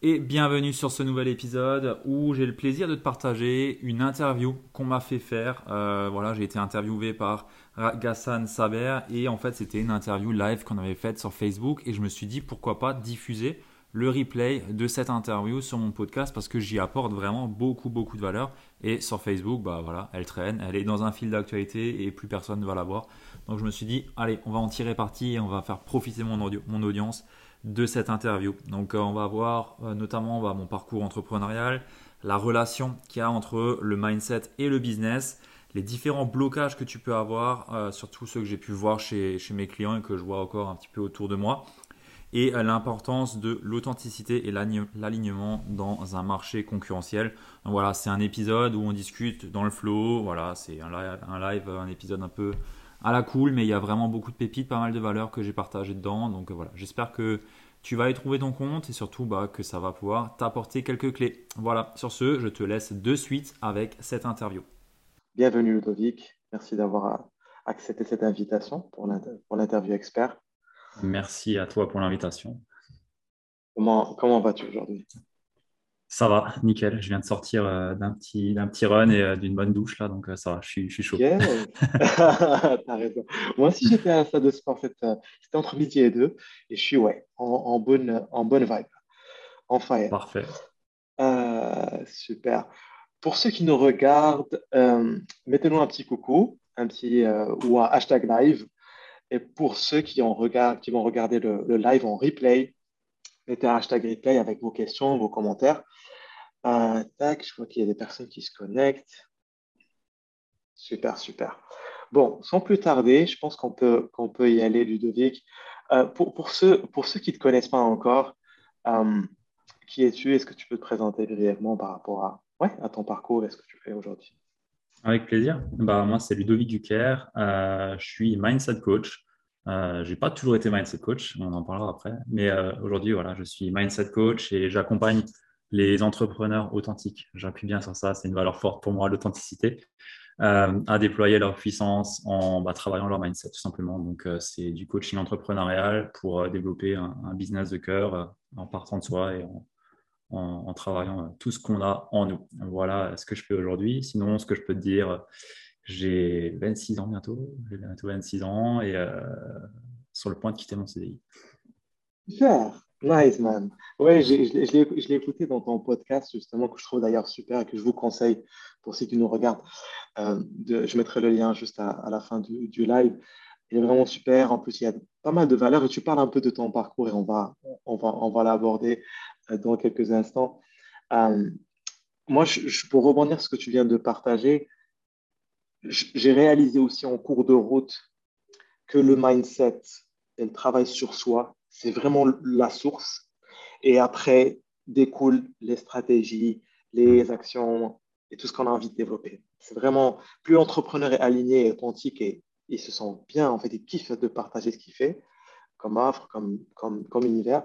et bienvenue sur ce nouvel épisode où j'ai le plaisir de te partager une interview qu'on m'a fait faire. Euh, voilà, j'ai été interviewé par Gassan Saber et en fait c'était une interview live qu'on avait faite sur Facebook et je me suis dit pourquoi pas diffuser le replay de cette interview sur mon podcast parce que j'y apporte vraiment beaucoup beaucoup de valeur. Et sur Facebook bah voilà elle traîne elle est dans un fil d'actualité et plus personne ne va la voir. Donc je me suis dit allez on va en tirer parti et on va faire profiter mon, mon audience de cette interview. Donc euh, on va voir euh, notamment mon parcours entrepreneurial, la relation qu'il y a entre le mindset et le business, les différents blocages que tu peux avoir, euh, surtout ceux que j'ai pu voir chez, mes clients et que je vois encore un petit peu autour de moi, et l'importance de l'authenticité et l'alignement dans un marché concurrentiel. Donc voilà, c'est un épisode où on discute dans le flow, voilà, c'est un live, un épisode un peu à la cool, mais il y a vraiment beaucoup de pépites, pas mal de valeurs que j'ai partagées dedans. Donc euh, voilà, j'espère que tu vas y trouver ton compte et surtout bah, que ça va pouvoir t'apporter quelques clés. Voilà, sur ce, je te laisse de suite avec cette interview. Bienvenue Ludovic, merci d'avoir accepté cette invitation pour l'interview expert. Merci à toi pour l'invitation. Comment, comment vas-tu aujourd'hui? Ça va, nickel. Je viens de sortir euh, d'un petit, d'un petit run et euh, d'une bonne douche là, donc euh, ça va, je suis, je suis chaud. T'as raison. Moi aussi, j'étais à stade de sport. En fait, c'était entre midi et deux, et je suis ouais, en, bonne, en bonne vibe, en fire. Parfait. super. Pour ceux qui nous regardent, mettez-nous un petit coucou, un petit ou un hashtag live. Et pour ceux qui, en regardent, qui vont regarder le, le live en replay, mettez un hashtag replay avec vos questions, vos commentaires. Euh, tac, je vois qu'il y a des personnes qui se connectent. Super, super. Bon, sans plus tarder, je pense qu'on peut, qu'on peut y aller, Ludovic. Euh, pour, pour, ceux, pour ceux qui ne te connaissent pas encore, euh, qui es-tu? Est-ce que tu peux te présenter brièvement par rapport à, ouais, à ton parcours et ce que tu fais aujourd'hui? Avec plaisir. Bah, moi, c'est Ludovic Duquer. je suis mindset coach. Euh, je n'ai pas toujours été mindset coach, on en parlera après. Mais aujourd'hui, voilà, je suis mindset coach et j'accompagne les entrepreneurs authentiques. J'appuie bien sur ça, c'est une valeur forte pour moi, l'authenticité, euh, à déployer leur puissance en bah, travaillant leur mindset tout simplement. Donc, euh, c'est du coaching entrepreneurial pour euh, développer un, business de cœur en partant de soi et en, travaillant tout ce qu'on a en nous. Voilà ce que je fais aujourd'hui. Sinon, ce que je peux te dire, j'ai 26 ans bientôt, j'ai bientôt 26 ans et sur le point de quitter mon CDI. Super. Nice, man. Oui, je l'ai écouté dans ton podcast, justement, que je trouve d'ailleurs super et que je vous conseille pour ceux qui nous regardent. Euh, je mettrai le lien juste à, la fin du, live. Il est vraiment super. En plus, il y a pas mal de valeurs tu parles un peu de ton parcours et on va, on va, on va l'aborder euh, dans quelques instants. Euh, moi, pour rebondir sur ce que tu viens de partager, j'ai réalisé aussi en cours de route que le mindset et le travail sur soi c'est vraiment la source. Et après, découlent les stratégies, les actions et tout ce qu'on a envie de développer. C'est vraiment, plus l'entrepreneur est aligné et authentique et il se sent bien, en fait, il kiffe de partager ce qu'il fait comme offre, comme, comme, comme univers,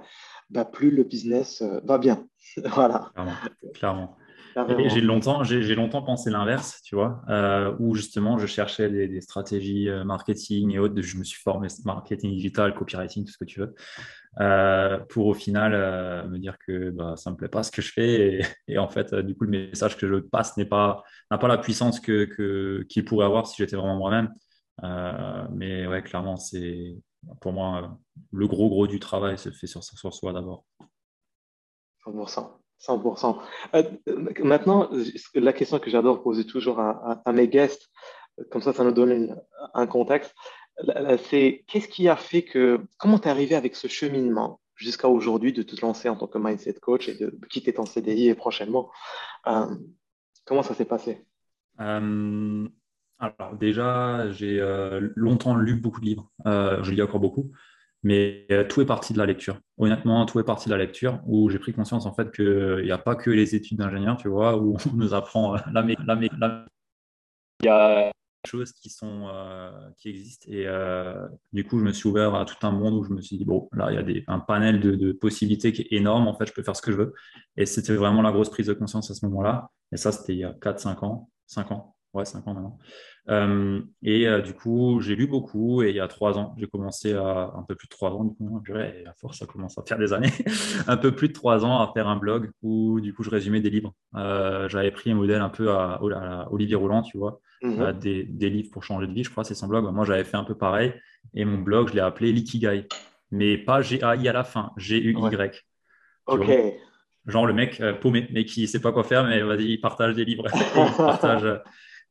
bah, plus le business euh, va bien. voilà. Clairement. J'ai longtemps, j'ai longtemps pensé l'inverse, tu vois, euh, où justement je cherchais des, stratégies euh, marketing et autres. Je me suis formé marketing digital, copywriting, tout ce que tu veux, euh, pour au final me dire que bah, ça me plaît pas ce que je fais et, en fait, du coup, le message que je passe n'est pas n'a pas la puissance que qu'il pourrait avoir si j'étais vraiment moi-même. mais ouais, clairement, c'est pour moi le gros gros du travail se fait sur, sur soi d'abord. 100%. 100%. Euh, maintenant, la question que j'adore poser toujours à, mes guests, comme ça, ça nous donne un contexte, c'est qu'est-ce qui a fait que, comment tu es arrivé avec ce cheminement jusqu'à aujourd'hui de te lancer en tant que mindset coach et de quitter ton CDI et prochainement euh, Comment ça s'est passé? Euh, Alors déjà, j'ai longtemps lu beaucoup de livres. je lis encore beaucoup. Mais euh, tout est parti de la lecture. Honnêtement, tout est parti de la lecture où j'ai pris conscience en fait qu'il n'y a pas que les études d'ingénieur, tu vois, où on nous apprend la, la, la, il y a des choses qui sont euh, qui existent. Et euh, du coup je me suis ouvert à tout un monde où je me suis dit bon là il y a des, un panel de, de, possibilités qui est énorme. En fait je peux faire ce que je veux. Et c'était vraiment la grosse prise de conscience à ce moment-là. Et ça c'était il y a 4 5 ans 5 ans ouais 5 ans maintenant euh, et euh, du coup, j'ai lu beaucoup et il y a trois ans, j'ai commencé à un peu plus de trois ans, du coup, et à force, ça commence à faire des années, un peu plus de trois ans à faire un blog où du coup, je résumais des livres. Euh, j'avais pris un modèle un peu à, Olivier Rouland, tu vois, mhm. des, des, livres pour changer de vie, je crois, c'est son blog. Moi, j'avais fait un peu pareil et mon blog, je l'ai appelé Likigai, mais pas G-A-I à la fin, G-U-Y. Ok. Genre le mec paumé, mais qui sait pas quoi faire, mais vas-y, il partage des livres, il partage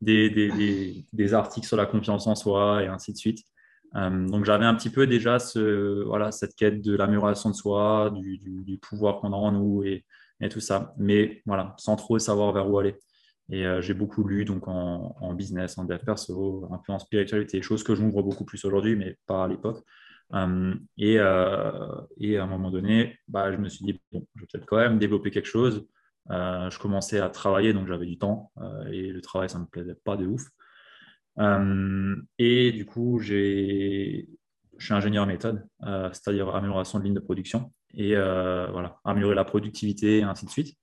des, articles sur la confiance en soi et ainsi de suite. Euh, donc j'avais un petit peu déjà ce, voilà, cette quête de l'amélioration de soi, du, pouvoir qu'on a en nous et, et, tout ça, mais voilà, sans trop savoir vers où aller. Et euh, j'ai beaucoup lu donc en, business, en dev perso, un peu en spiritualité, choses que je m'ouvre beaucoup plus aujourd'hui, mais pas à l'époque. Euh, et, et, à un moment donné, bah, je me suis dit, bon, je vais peut-être quand même développer quelque chose. Euh, je commençais à travailler, donc j'avais du temps euh, et le travail, ça ne me plaisait pas de ouf. Euh, et du coup, je suis ingénieur méthode, c'est-à-dire amélioration de ligne de production et voilà, améliorer la productivité et ainsi de suite.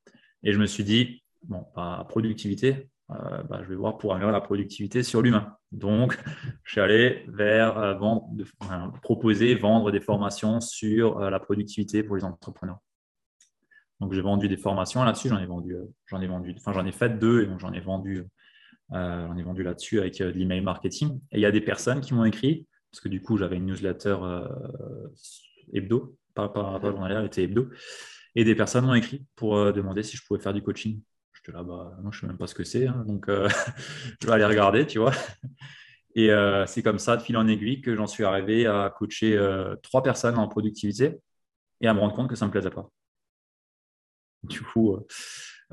Et je me suis dit, bon, pas productivité, bah, je vais voir pour améliorer la productivité sur l'humain. Donc, je suis allé vers proposer, vendre des formations sur la productivité pour les entrepreneurs. Donc j'ai vendu des formations là-dessus, j'en ai vendu, euh, j'en ai vendu, enfin j'en ai fait deux et j'en ai vendu, euh, j'en ai vendu là-dessus avec euh, de l'email marketing. Et il y a des personnes qui m'ont écrit parce que du coup j'avais une newsletter hebdo, pas, pas, pas journalière, elle était hebdo, et des personnes m'ont écrit pour demander si je pouvais faire du coaching. J'étais là, bah non, je sais même pas ce que c'est, hein, donc je vais aller regarder, tu vois. Et c'est comme ça, de fil en aiguille, que j'en suis arrivé à coacher trois personnes en productivité et à me rendre compte que ça ne me plaisait pas. Du coup, euh,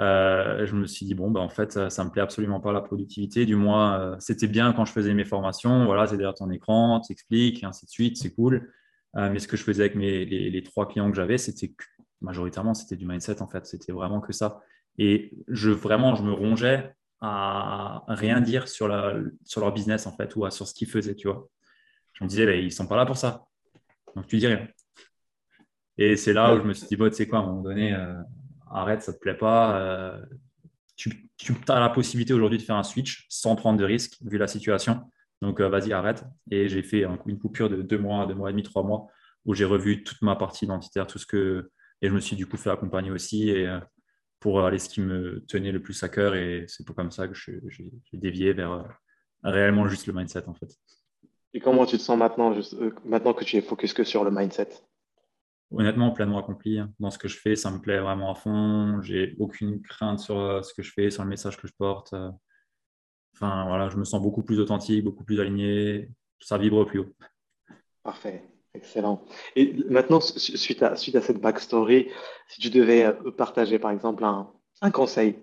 euh, je me suis dit, bon, bah, en fait, ça, ne me plaît absolument pas la productivité. Du moins, euh, c'était bien quand je faisais mes formations. Voilà, c'est derrière ton écran, tu expliques, et ainsi de suite, c'est cool. mais ce que je faisais avec mes, les, trois clients que j'avais, c'était majoritairement, c'était du mindset, en fait. C'était vraiment que ça. Et je, vraiment, je me rongeais à rien dire sur, la, sur leur business, en fait, ou sur ce qu'ils faisaient, tu vois. Je me disais, bah, ils sont pas là pour ça. Donc, tu dis rien. Et c'est là où je me suis dit, bon, tu sais quoi, à un moment donné, arrête, ça ne te plaît pas. Euh, tu, as la possibilité aujourd'hui de faire un switch sans prendre de risques vu la situation. Donc, euh, vas-y, arrête. Et j'ai fait une coupure de deux mois, deux mois et demi, trois mois, où j'ai revu toute ma partie identitaire, tout ce que. Et je me suis du coup fait accompagner aussi et, euh, pour aller ce qui me tenait le plus à cœur. Et c'est comme ça que j'ai dévié vers réellement juste le mindset, en fait. Et comment tu te sens maintenant, maintenant que tu es focus que sur le mindset? Honnêtement pleinement accompli dans ce que je fais. Ça me plaît vraiment à fond. J'ai aucune crainte sur euh, ce que je fais, sur le message que je porte. Euh. Enfin, voilà, je me sens beaucoup plus authentique, beaucoup plus aligné. Ça vibre plus haut. Parfait. Excellent. Et maintenant, suite à, suite à cette backstory, si tu devais euh, partager par exemple un, conseil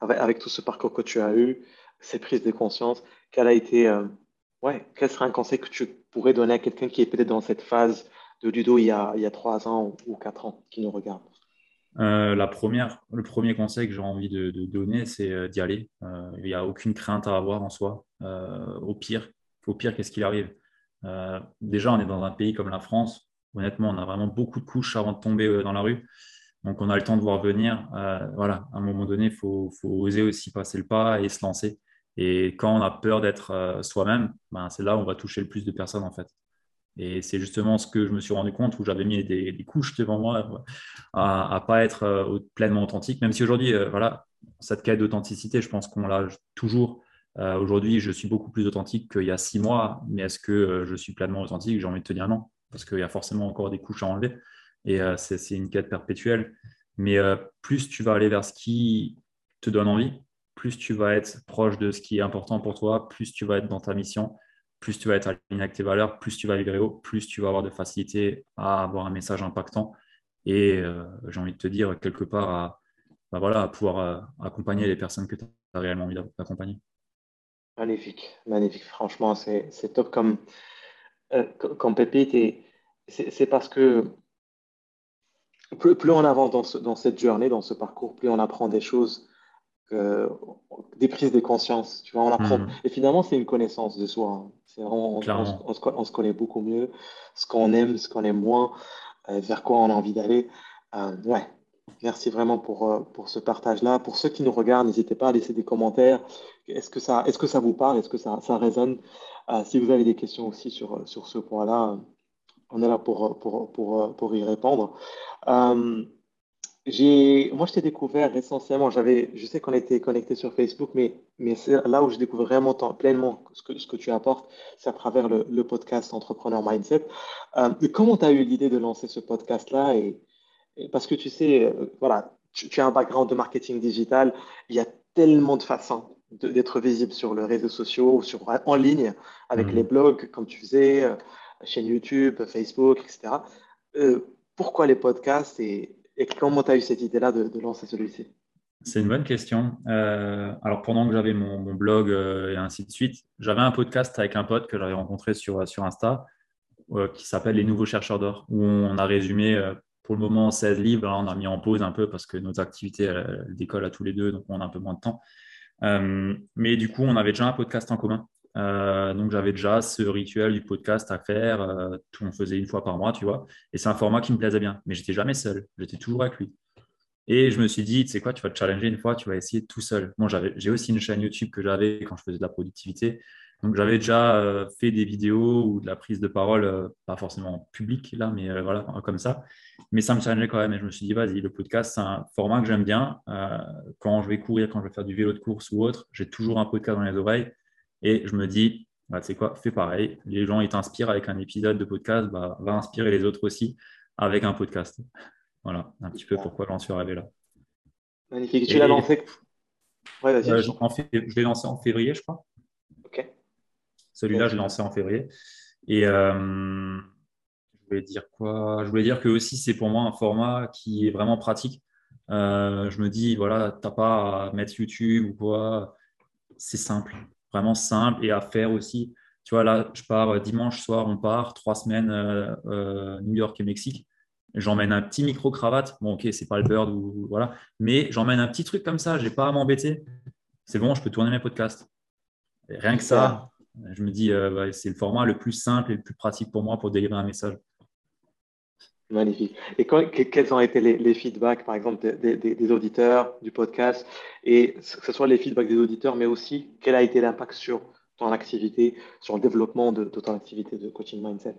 avec, tout ce parcours que tu as eu, ces prises de conscience, quel a été, ouais, quel serait un conseil que tu pourrais donner à quelqu'un qui est peut-être dans cette phase de Ludo il y a, il ans ou quatre ans qui nous regarde euh, la première, le premier conseil que j'ai envie de, donner, c'est euh, d'y aller. Euh, il n'y a aucune crainte à avoir en soi. au pire, au pire, qu'est-ce qu'il arrive? Déjà, on est dans un pays comme la France. Honnêtement, on a vraiment beaucoup de couches avant de tomber dans la rue. Donc, on a le temps de voir venir. voilà, à un moment donné, il faut, faut, oser aussi passer le pas et se lancer. Et quand on a peur d'être soi-même, ben, c'est là où on va toucher le plus de personnes en fait. Et c'est justement ce que je me suis rendu compte où j'avais mis des, couches devant moi à, ne pas être euh, pleinement authentique, même si aujourd'hui, euh, voilà, cette quête d'authenticité, je pense qu'on l'a toujours. Euh, aujourd'hui, je suis beaucoup plus authentique qu'il y a six mois, mais est-ce que je suis pleinement authentique? J'ai envie de te dire non, parce qu'il y a forcément encore des couches à enlever. Et c'est une quête perpétuelle. Mais plus tu vas aller vers ce qui te donne envie, plus tu vas être proche de ce qui est important pour toi, plus tu vas être dans ta mission, plus tu vas être aligné avec tes valeurs, plus tu vas vibrer haut, plus tu vas avoir de facilité à avoir un message impactant. Et euh, j'ai envie de te dire, quelque part, à, bah voilà, pouvoir euh, accompagner les personnes que tu as réellement envie d'accompagner. Magnifique, magnifique. Franchement, c'est top comme, euh, comme pépite. C'est parce que plus, on avance dans, cette journée, dans ce parcours, plus on apprend des choses, des prises de conscience. Tu vois, on apprend. Hmm. Et finalement, c'est une connaissance de soi. Hein. on, on, se, connaît beaucoup mieux, ce qu'on aime, ce qu'on aime moins, euh, vers quoi on a envie d'aller. Euh, ouais, merci vraiment pour, euh, pour ce partage-là. Pour ceux qui nous regardent, n'hésitez pas à laisser des commentaires. Est-ce que ça, est-ce que ça vous parle? Est-ce que ça, ça résonne? Si vous avez des questions aussi sur, sur ce point-là, on est là pour, pour, pour, pour y répondre. J'ai, moi, je t'ai découvert essentiellement, j'avais, je sais qu'on était connecté sur Facebook, mais, mais c'est là où je découvre vraiment pleinement ce que, ce que tu apportes, c'est à travers le, le podcast Entrepreneur Mindset. Euh, comment tu as eu l'idée de lancer ce podcast-là et, Parce que tu sais, euh, voilà, tu, as un background de marketing digital, il y a tellement de façons d'être visible sur les réseaux sociaux ou sur, en ligne, avec mmh. les blogs, comme tu faisais, euh, chaîne YouTube, Facebook, etc. Pourquoi les podcasts et et comment tu as eu cette idée-là de, lancer celui-ci C'est une bonne question. Euh, alors, pendant que j'avais mon, blog euh, et ainsi de suite, j'avais un podcast avec un pote que j'avais rencontré sur, Insta euh, qui s'appelle Les Nouveaux Chercheurs d'Or, où on a résumé pour le moment 16 livres. on a mis en pause un peu parce que nos activités décollent à tous les deux, donc on a un peu moins de temps. mais du coup, on avait déjà un podcast en commun. Euh, donc j'avais déjà ce rituel du podcast à faire, euh, tout on faisait une fois par mois, tu vois. Et c'est un format qui me plaisait bien, mais j'étais jamais seul, j'étais toujours avec lui. Et je me suis dit, tu sais quoi, tu vas te challenger une fois, tu vas essayer tout seul. Moi, j'ai aussi une chaîne YouTube que j'avais quand je faisais de la productivité. Donc j'avais déjà euh, fait des vidéos ou de la prise de parole, pas forcément publique là, mais voilà, comme ça. Mais ça me challengeait quand même. Et je me suis dit, vas-y, le podcast, c'est un format que j'aime bien. quand je vais courir, quand je vais faire du vélo de course ou autre, j'ai toujours un podcast dans les oreilles et je me dis, bah, tu sais quoi, fais pareil. Les gens, ils t'inspirent avec un épisode de podcast, bah, va inspirer les autres aussi avec un podcast. Voilà, un petit peu pourquoi j'en suis arrivé là. Magnifique. Tu l'as lancé ouais, vas-y. Euh, je l'ai lancé en février, je crois. Ok. Celui-là, je l'ai lancé en février. Et euh, je voulais dire quoi? Je voulais dire que aussi, c'est pour moi un format qui est vraiment pratique. Euh, je me dis, voilà, tu n'as pas à mettre YouTube ou quoi. C'est simple vraiment simple et à faire aussi. Tu vois, là, je pars euh, dimanche soir, on part, trois semaines, euh, euh, New York et Mexique. J'emmène un petit micro-cravate. Bon, ok, c'est pas le bird ou voilà, mais j'emmène un petit truc comme ça, j'ai pas à m'embêter. C'est bon, je peux tourner mes podcasts. rien que ça, je me dis, c'est le format le plus simple et le plus pratique pour moi pour délivrer un message. Magnifique. Et quels ont été les, feedbacks, par exemple, des, auditeurs du podcast Et que ce soit les feedbacks des auditeurs, mais aussi quel a été l'impact sur ton activité, sur le développement de, ton activité de coaching mindset?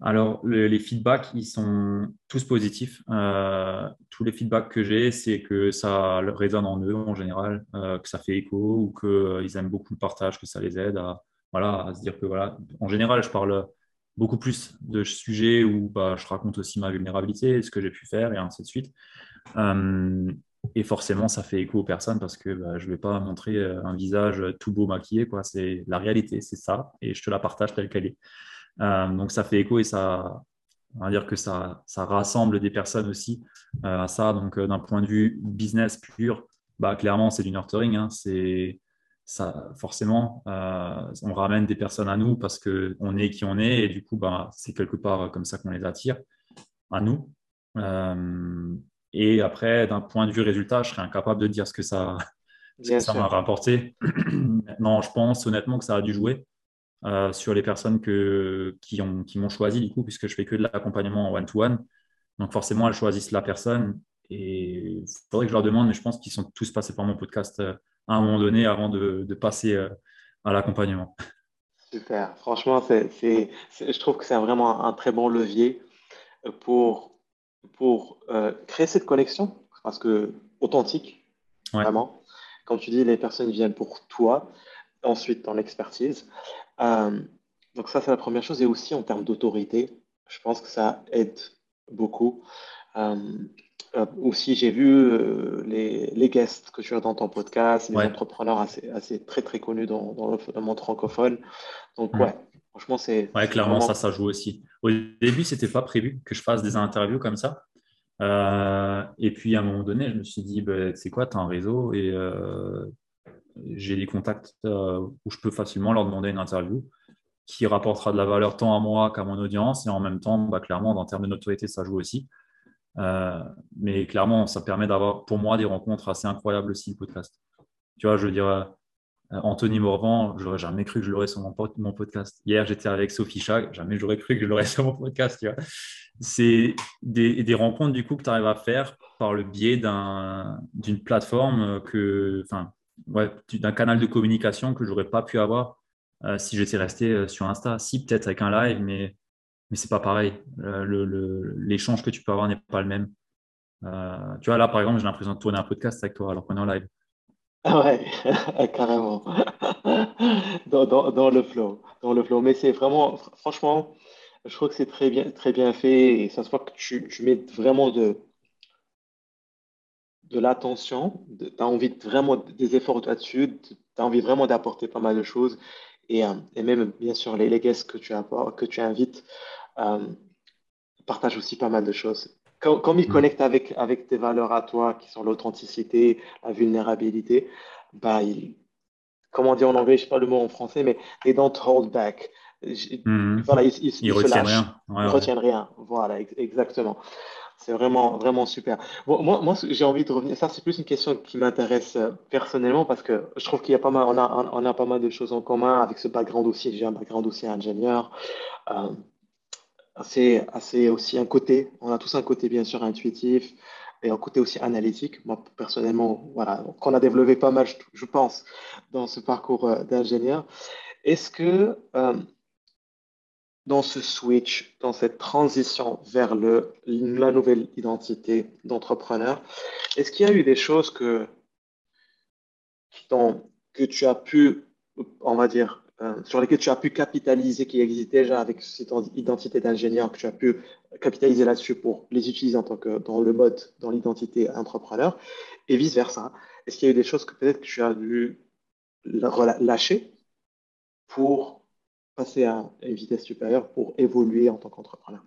Alors, les feedbacks, ils sont tous positifs. Euh, tous les feedbacks que j'ai, c'est que ça résonne en eux en général, euh, que ça fait écho ou qu'ils euh, aiment beaucoup le partage, que ça les aide à, voilà, à se dire que, voilà, en général, je parle beaucoup plus de sujets où bah, je raconte aussi ma vulnérabilité, ce que j'ai pu faire et ainsi de suite. Euh, et forcément, ça fait écho aux personnes parce que bah, je ne vais pas montrer euh, un visage tout beau maquillé. Quoi. C'est la réalité, c'est ça, et je te la partage telle qu'elle est. Euh, donc ça fait écho et ça, on va dire que ça, rassemble des personnes aussi à ça. Donc d'un point de vue business pur, bah, clairement, c'est du nurturing. Hein. c'est ça, forcément, euh, on ramène des personnes à nous parce qu'on est qui on est et du coup, bah, c'est quelque part comme ça qu'on les attire à nous. Euh, et après, d'un point de vue résultat, je serais incapable de dire ce que ça ça m'a rapporté. non, je pense honnêtement que ça a dû jouer euh, sur les personnes que, qui, ont, qui m'ont choisi, du coup, puisque je fais que de l'accompagnement en one-to-one. Donc forcément, elles choisissent la personne. Et il faudrait que je leur demande, mais je pense qu'ils sont tous passés par mon podcast à un moment donné avant de, passer euh, à l'accompagnement. Super. Franchement, c'est, je trouve que c'est vraiment un très bon levier pour, pour euh, créer cette connexion, parce que authentique, vraiment. Quand tu dis les personnes viennent pour toi, ensuite ton expertise. Euh, donc ça, c'est la première chose. Et aussi en termes d'autorité, je pense que ça aide beaucoup. Euh, aussi, j'ai vu euh, les, les, guests que tu as dans ton podcast, les entrepreneurs assez, assez, très très connus dans, dans, le, monde francophone. Donc, ouais, franchement, c'est. Ouais, clairement, ça, ça joue aussi. Au début, c'était pas prévu que je fasse des interviews comme ça. Euh, et puis, à un moment donné, je me suis dit, bah, c'est quoi, tu as un réseau et j'ai des contacts où je peux facilement leur demander une interview. qui rapportera de la valeur tant à moi qu'à mon audience. Et en même temps, bah, clairement, en termes de notoriété, ça joue aussi. Euh, mais clairement, ça permet d'avoir, pour moi, des rencontres assez incroyables aussi, le podcast. Tu vois, je veux dire, euh, Anthony Morvan, j'aurais jamais cru que je l'aurais sur mon, podcast. Hier, j'étais avec Sophie Chag, jamais j'aurais cru que je l'aurais sur mon podcast. Tu vois. C'est des, des, rencontres, du coup, que tu arrives à faire par le biais d'une plateforme que, enfin, ouais, d'un canal de communication que j'aurais pas pu avoir euh, si j'étais resté sur Insta. Si, peut-être avec un live, mais, mais c'est pas pareil. Euh, l'échange que tu peux avoir n'est pas le même. tu vois, là, par exemple, j'ai l'impression de tourner un podcast avec toi alors qu'on est en live. Ah ouais, carrément. dans, dans, le flow. Dans le flow. Mais c'est vraiment, franchement, je trouve que c'est très bien, très bien fait et ça se voit que tu, tu mets vraiment de, de l'attention, tu as envie vraiment des efforts là-dessus, tu as envie vraiment d'apporter pas mal de choses. Et, euh, et, même, bien sûr, les, les guests que tu, apportes, que tu invites euh, partagent aussi pas mal de choses. Comme, ils mm. connectent avec, avec tes valeurs à toi, qui sont l'authenticité, la vulnérabilité, bah, ils, comment dire en anglais, je ne sais pas le mot en français, mais they don't hold back. Mm. Voilà, ils, ils, ils, retiennent rien. ils retiennent rien. Voilà, exactement. C'est vraiment, vraiment super. moi, moi j'ai envie de revenir. Ça, c'est plus une question qui m'intéresse euh, personnellement parce que je trouve qu'il y a pas mal, on a, on a pas mal de choses en commun avec ce background aussi. J'ai un background aussi ingénieur. Euh, assez aussi un côté, on a tous un côté bien sûr intuitif et un côté aussi analytique. Moi, personnellement, voilà, qu'on a développé pas mal, je, pense, dans ce parcours euh, d'ingénieur. Est-ce que dans ce switch, dans cette transition vers le, la nouvelle identité d'entrepreneur, est-ce qu'il y a eu des choses que, que tu as pu, on va dire, euh, sur lesquelles tu as pu capitaliser, qui existaient déjà avec cette identité d'ingénieur, que tu as pu capitaliser là-dessus pour les utiliser en tant que dans le mode, dans l'identité entrepreneur, et vice-versa. Est-ce qu'il y a eu des choses que peut-être tu as dû lâcher pour passer à une vitesse supérieure pour évoluer en tant qu'entrepreneur?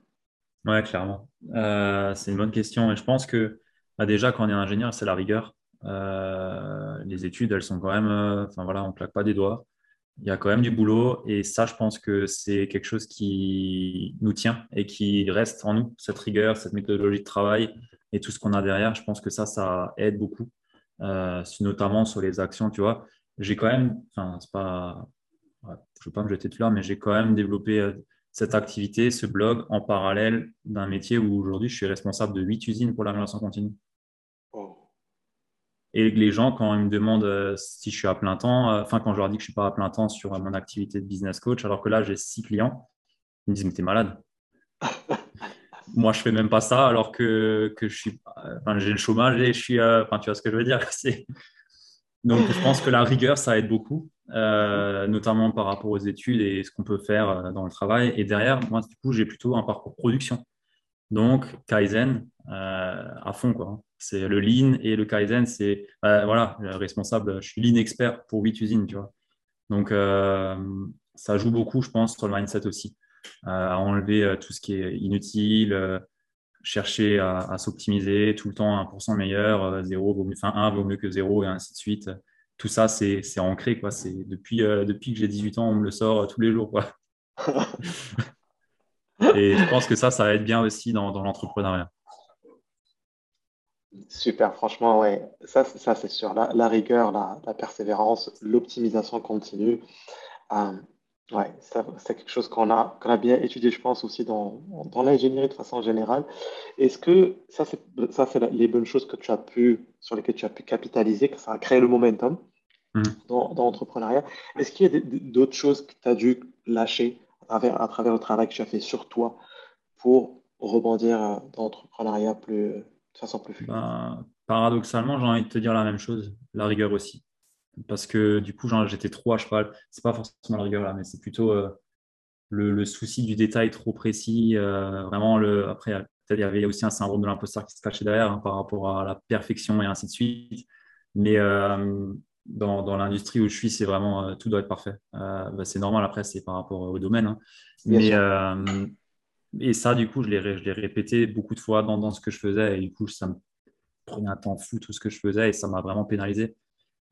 Ouais, clairement. Euh, c'est une bonne question. Et je pense que bah, déjà, quand on est ingénieur, c'est la rigueur. Euh, les études, elles sont quand même. Enfin voilà, on ne claque pas des doigts. Il y a quand même du boulot. Et ça, je pense que c'est quelque chose qui nous tient et qui reste en nous, cette rigueur, cette méthodologie de travail et tout ce qu'on a derrière. Je pense que ça, ça aide beaucoup, notamment sur les actions. Tu vois, j'ai quand même. Enfin, c'est pas je ne veux pas me jeter de fleurs, mais j'ai quand même développé euh, cette activité, ce blog, en parallèle d'un métier où aujourd'hui je suis responsable de huit usines pour l'amélioration continue. Et les gens, quand ils me demandent euh, si je suis à plein temps, euh, enfin, quand je leur dis que je ne suis pas à plein temps sur mon activité de business coach, alors que là, j'ai six clients, ils me disent, mais t'es malade. Moi, je fais même pas ça, alors que, que je suis, j'ai le chômage et je suis, enfin, tu vois ce que je veux dire? Donc, je pense que la rigueur, ça aide beaucoup. Euh, notamment par rapport aux études et ce qu'on peut faire euh, dans le travail. Et derrière, moi, du coup, j'ai plutôt un parcours production. Donc, Kaizen euh, à fond, quoi. C'est le lean et le Kaizen, c'est voilà, responsable. Je suis lean expert pour 8 usines, tu vois. Donc, ça joue beaucoup, je pense, sur le mindset aussi, à enlever tout ce qui est inutile, chercher à, s'optimiser tout le temps 1% meilleur, 0 vaut mieux, enfin 1 vaut mieux que 0 et ainsi de suite tout ça, c'est ancré. Quoi. Depuis, euh, depuis que j'ai 18 ans, on me le sort euh, tous les jours. Quoi. Et je pense que ça, ça va être bien aussi dans, dans l'entrepreneuriat. Super, franchement, ouais. Ça, ça c'est sûr. La, rigueur, la, persévérance, l'optimisation continue. Euh, ouais, c'est quelque chose qu'on a, qu'on a bien étudié, je pense, aussi dans, dans l'ingénierie de façon générale. Est-ce que ça, c'est ça, c'est les bonnes choses que tu as pu, sur lesquelles tu as pu capitaliser, que ça a créé le momentum mmh. dans, dans l'entrepreneuriat? Est-ce qu'il y a d'autres choses que tu as dû lâcher à travers, à travers le travail que tu as fait sur toi pour rebondir euh, dans l'entrepreneuriat plus, plus ben, Paradoxalement, j'ai envie de te dire la même chose, la rigueur aussi. Parce que du coup, j'étais trop à cheval. C'est pas forcément la rigueur là, mais c'est plutôt euh, le, souci du détail trop précis. Euh, vraiment, le, après, il y avait aussi un syndrome de l'imposteur qui se cachait derrière hein, par rapport à la perfection et ainsi de suite. Mais euh, dans, dans l'industrie où je suis, c'est vraiment tout doit être parfait. Bah, c'est normal, après, c'est par rapport au domaine. Hein. Mais, et ça, du coup, je l'ai répété beaucoup de fois dans, ce que je faisais. Et du coup, ça me prenait un temps fou tout ce que je faisais et ça m'a vraiment pénalisé.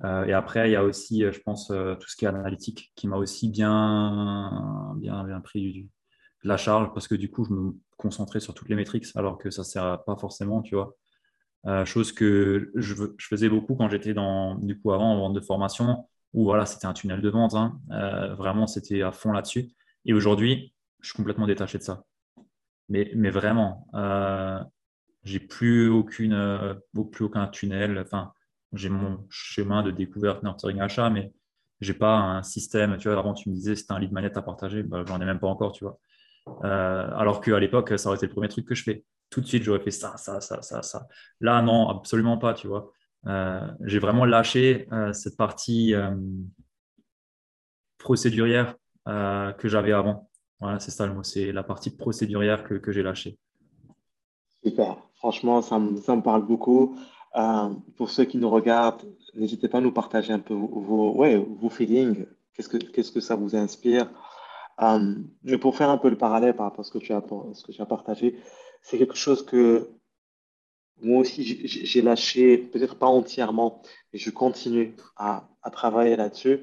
et après, il y a aussi, je pense, tout ce qui est analytique qui m'a aussi bien, pris de la charge parce que du coup, je me concentrais sur toutes les métriques alors que ça ne sert pas forcément, tu vois. Euh, chose que je, faisais beaucoup quand j'étais dans, du coup, avant en vente de formation, où voilà, c'était un tunnel de vente. Hein. Euh, vraiment, c'était à fond là-dessus. Et aujourd'hui, je suis complètement détaché de ça. Mais, vraiment, euh, j'ai plus aucune, euh, plus aucun tunnel. Enfin, j'ai mon chemin de découverte nurturing achat, mais j'ai pas un système. Tu vois, avant tu me disais c'était un lead manette à partager, bah, j'en ai même pas encore, tu vois. Euh, alors qu'à l'époque, ça aurait été le premier truc que je fais. Tout de suite, j'aurais fait ça, ça, ça, ça, ça. Là, non, absolument pas, tu vois. Euh, j'ai vraiment lâché cette partie procédurière que j'avais avant. Voilà, c'est ça le c'est la partie procédurière que, j'ai lâchée. Super, franchement, ça me, ça me parle beaucoup. pour ceux qui nous regardent, n'hésitez pas à nous partager un peu vos, ouais, vos feelings. Qu'est-ce que, qu'est-ce que ça vous inspire? Euh, mais pour faire un peu le parallèle par rapport à ce que tu as, ce que tu as partagé, c'est quelque chose que moi aussi j'ai lâché, peut-être pas entièrement, mais je continue à, travailler là-dessus.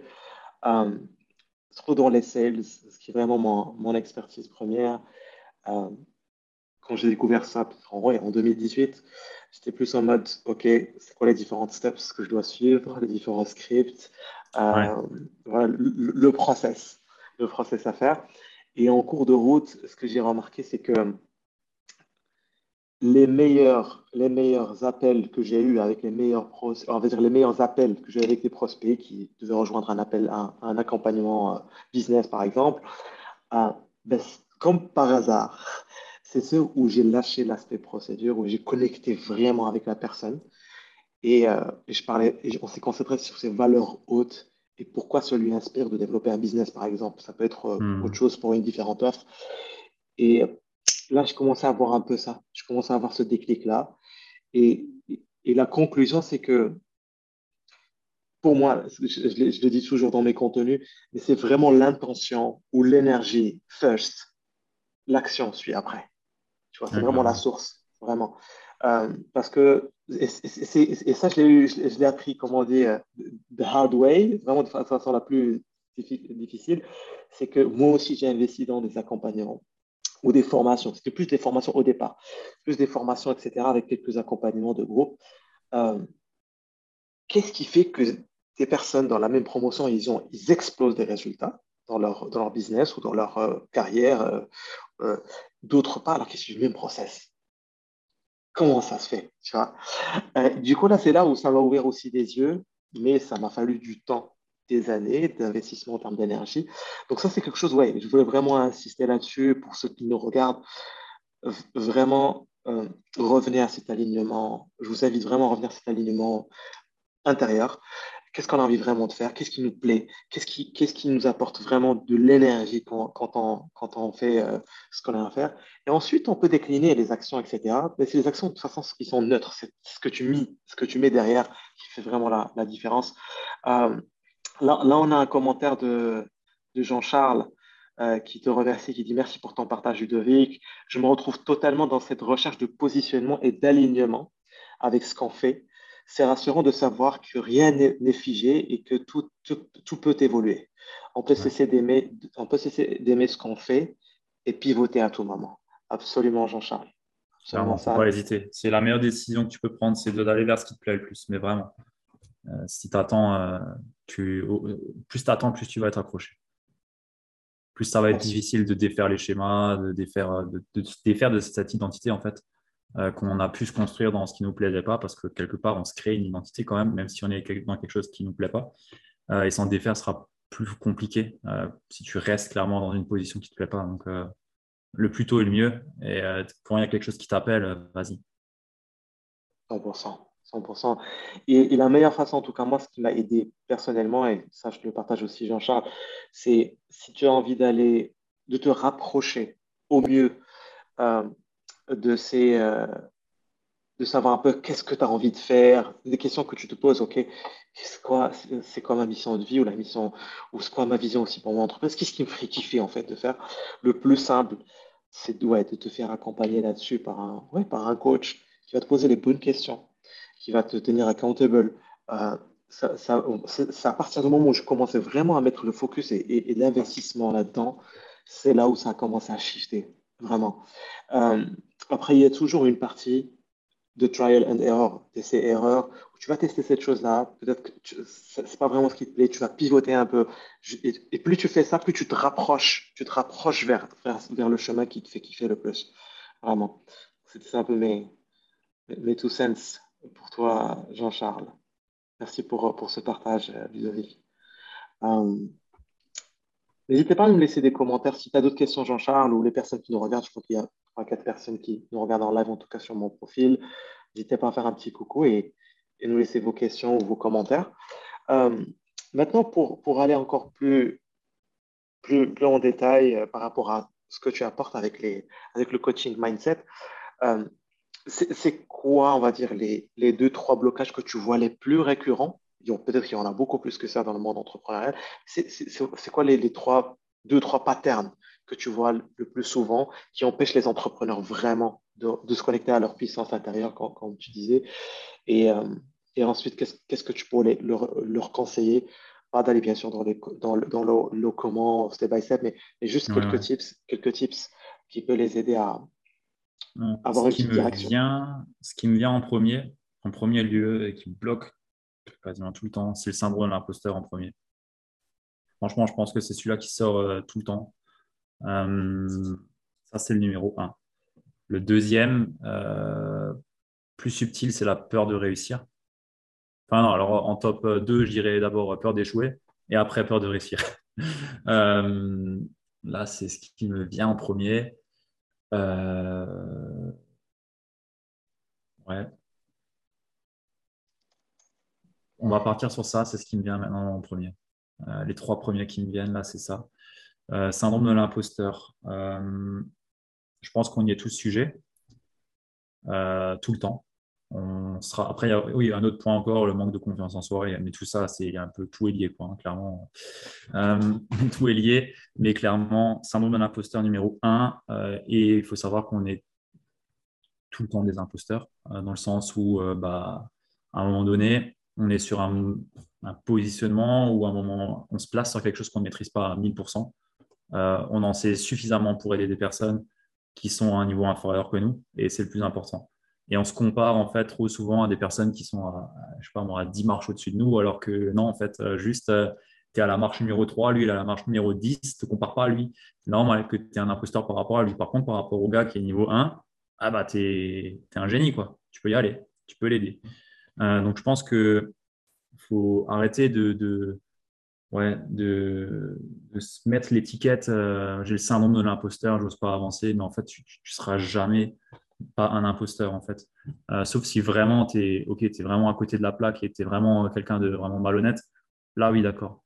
Euh, surtout dans les sales, ce qui est vraiment mon, expertise première. Euh, quand j'ai découvert ça, en, en 2018, j'étais plus en mode, OK, c'est quoi les différentes steps que je dois suivre, les différents scripts, voilà, le, le, process le process à faire. Et en cours de route, ce que j'ai remarqué, c'est que les meilleurs, les meilleurs appels que j'ai eus avec les meilleurs on va dire les meilleurs appels que j'ai avec des prospects qui devaient rejoindre un appel, un, un accompagnement euh, business par exemple, euh, ben, comme par hasard, c'est ceux où j'ai lâché l'aspect procédure, où j'ai connecté vraiment avec la personne et, euh, et je parlais, et on s'est concentré sur ces valeurs hautes et pourquoi ça lui inspire de développer un business, par exemple. Ça peut être euh, hmm. autre chose pour une différente offre. Et là, je commençais à voir un peu ça. Je commençais à avoir ce déclic-là. Et, et, la conclusion, c'est que pour moi, je, je, le dis toujours dans mes contenus, mais c'est vraiment l'intention ou l'énergie first. L'action suit après. Tu vois, c'est vraiment la source, vraiment. Euh, parce que, et, ça, je l'ai appris, comment dire, the hard way, vraiment de façon la plus difficile, c'est que moi aussi, j'ai investi dans des accompagnements ou des formations. C'était plus des formations au départ, plus des formations, etc., avec quelques accompagnements de groupe. Euh, qu'est-ce qui fait que des personnes dans la même promotion, ils, ont, ils explosent des résultats dans leur, dans leur business ou dans leur euh, carrière, d'autres pas, alors qu'ils suivent le même process comment ça se fait tu vois? Euh, Du coup, là, c'est là où ça va ouvrir aussi des yeux, mais ça m'a fallu du temps, des années d'investissement en termes d'énergie. Donc ça, c'est quelque chose, ouais, je voulais vraiment insister là-dessus pour ceux qui nous regardent. Vraiment, euh, revenez à cet alignement. Je vous invite vraiment à revenir à cet alignement intérieur qu'est-ce qu'on a envie vraiment de faire, qu'est-ce qui nous plaît, qu'est-ce qui, qu'est-ce qui nous apporte vraiment de l'énergie quand, quand, on, quand on fait euh, ce qu'on a à faire? Et ensuite, on peut décliner les actions, etc. Mais c'est les actions de toute façon qui sont neutres, c'est ce que tu mets, ce que tu mets derrière qui fait vraiment la, différence. Euh, là, là, on a un commentaire de, de Jean-Charles. Euh, qui te remercie, qui dit merci pour ton partage Ludovic. Je me retrouve totalement dans cette recherche de positionnement et d'alignement avec ce qu'on fait c'est rassurant de savoir que rien n'est figé et que tout, tout, peut évoluer. On peut cesser d'aimer ce qu'on fait et pivoter à tout moment. Absolument, Jean-Charles. Ne faut pas hésiter. C'est la meilleure décision que tu peux prendre, c'est d'aller vers ce qui te plaît le plus. Mais vraiment, euh, si attends, euh, tu plus tu attends, plus tu vas être accroché. Plus ça va être difficile de défaire les schémas, de défaire de, de défaire de cette identité en fait. Euh, qu'on a pu se construire dans ce qui ne nous plaisait pas, parce que quelque part, on se crée une identité quand même, même si on est dans quelque chose qui ne nous plaît pas. Euh, et s'en défaire sera plus compliqué euh, si tu restes clairement dans une position qui ne te plaît pas. Donc, le plus tôt est le mieux. Et quand il y a quelque chose qui t'appelle, vas-y. 100%. 100%. Et, la meilleure façon, en tout cas moi, ce qui m'a aidé personnellement, et ça je le partage aussi Jean-Charles, c'est si tu as envie d'aller, de te rapprocher au mieux de, ces, euh, de savoir un peu qu'est-ce que tu as envie de faire, des questions que tu te poses, ok, c'est quoi, c'est quoi ma mission de vie ou la mission, ou c'est quoi ma vision aussi pour mon entreprise, qu'est-ce qui me ferait kiffer en fait de faire? Le plus simple, c'est de te faire accompagner là-dessus par par un coach qui va te poser les bonnes questions, qui va te tenir accountable. Euh, ça, c'est à partir du moment où je commençais vraiment à mettre le focus et, l'investissement là-dedans, c'est là où ça a commencé à shifter, vraiment. Euh, après, il y a toujours une partie de trial and error, d'essai-erreur, où tu vas tester cette chose-là, peut-être que ce n'est pas vraiment ce qui te plaît, tu vas pivoter un peu. Et, plus tu fais ça, plus tu te rapproches, tu te rapproches vers, vers, le chemin qui te fait kiffer le plus. Vraiment. C'était un peu mes, mes two cents pour toi, Jean-Charles. Merci pour, pour ce partage, euh, Ludovic. Euh, n'hésitez pas à nous laisser des commentaires si tu as d'autres questions, Jean-Charles, ou les personnes qui nous regardent. Je crois qu'il y a trois, quatre personnes qui nous regardent en live, en tout cas sur mon profil. N'hésitez pas à faire un petit coucou et, et, nous laisser vos questions ou vos commentaires. Euh, maintenant, pour, pour aller encore plus, plus, plus en détail par rapport à ce que tu apportes avec, les, avec le coaching mindset, c'est quoi, on va dire, les, les, deux, trois blocages que tu vois les plus récurrents? Peut-être qu'il y en a beaucoup plus que ça dans le monde entrepreneurial. C'est quoi les, les, trois, deux, trois patterns que tu vois le plus souvent qui empêchent les entrepreneurs vraiment de, de se connecter à leur puissance intérieure, comme, comme tu disais? Et, euh, et ensuite, qu'est-ce que tu pourrais leur, leur conseiller? Pas d'aller bien sûr dans, les, dans, dans le, le, comment, step by step, mais, juste quelques tips, quelques tips qui peuvent les aider à, ce qui me Vient, ce qui me vient en premier, en premier lieu et qui me bloque quasiment tout le temps, c'est le syndrome de l'imposteur en premier. Franchement, je pense que c'est celui-là qui sort euh, tout le temps. Euh, ça, c'est le numéro un. Le deuxième, euh, plus subtil, c'est la peur de réussir. Enfin, non, alors en top 2, je dirais d'abord peur d'échouer et après peur de réussir. là, c'est ce qui me vient en premier. Euh, ouais. On va partir sur ça, c'est ce qui me vient maintenant en premier. Euh, les trois premiers qui me viennent là, c'est ça. Euh, syndrome de l'imposteur. je pense qu'on y est tous sujets, tout le temps. On sera... Après, il y a oui, un autre point encore, le manque de confiance en soi. Mais tout ça, c'est un peu tout est lié, quoi, hein, clairement. Euh, tout est lié, mais clairement, syndrome de l'imposteur numéro un. Euh, et il faut savoir qu'on est tout le temps des imposteurs, euh, dans le sens où, bah, à un moment donné, on est sur un, positionnement ou à un moment, on se place sur quelque chose qu'on ne maîtrise pas à 1000%. on en sait suffisamment pour aider des personnes qui sont à un niveau inférieur que nous, et c'est le plus important. Et on se compare en fait trop souvent à des personnes qui sont à, je sais pas moi, à 10 marches au-dessus de nous, alors que non, en fait, euh, juste, euh, tu es à la marche numéro 3, lui, il est à la marche numéro 10, ne te compare pas à lui. C'est normal que tu es un imposteur par rapport à lui. Par contre, par rapport au gars qui est niveau 1, ah bah, tu es, un génie, quoi. Tu peux y aller, tu peux l'aider. Euh, donc, je pense qu'il faut arrêter de, ouais, de se mettre l'étiquette j'ai le syndrome de l'imposteur, j'ose pas avancer, mais en fait, tu ne seras jamais pas un imposteur en fait. Euh, sauf si vraiment tu es, ok, es vraiment à côté de la plaque et tu es vraiment quelqu'un de vraiment malhonnête, là oui, d'accord.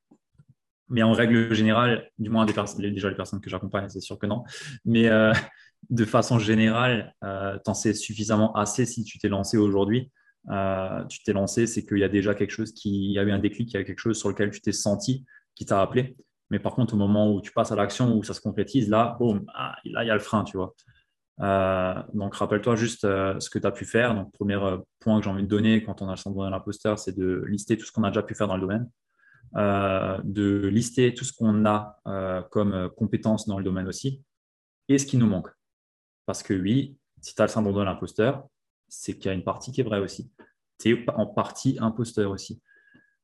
Mais en règle générale, du moins des déjà les personnes que j'accompagne, c'est sûr que non. Mais euh, de façon générale, euh, tu en sais suffisamment assez si tu t'es lancé aujourd'hui. tu t'es lancé, c'est qu'il y a déjà quelque chose qui, il y a eu un déclic, il y a quelque chose sur lequel tu t'es senti, qui t'a appelé. Mais par contre, au moment où tu passes à l'action, où ça se concrétise, là, boum, ah, là, il y a le frein, tu vois. Euh, donc, rappelle-toi juste euh, ce que tu as pu faire. Donc, premier euh, point que j'ai envie de donner quand on a le syndrome de l'imposteur, c'est de lister tout ce qu'on a déjà pu faire dans le domaine, de lister tout ce qu'on a comme compétences dans le domaine aussi et ce qui nous manque. Parce que oui, si tu as le syndrome de l'imposteur, c'est qu'il y a une partie qui est vraie aussi. Tu es en partie imposteur aussi.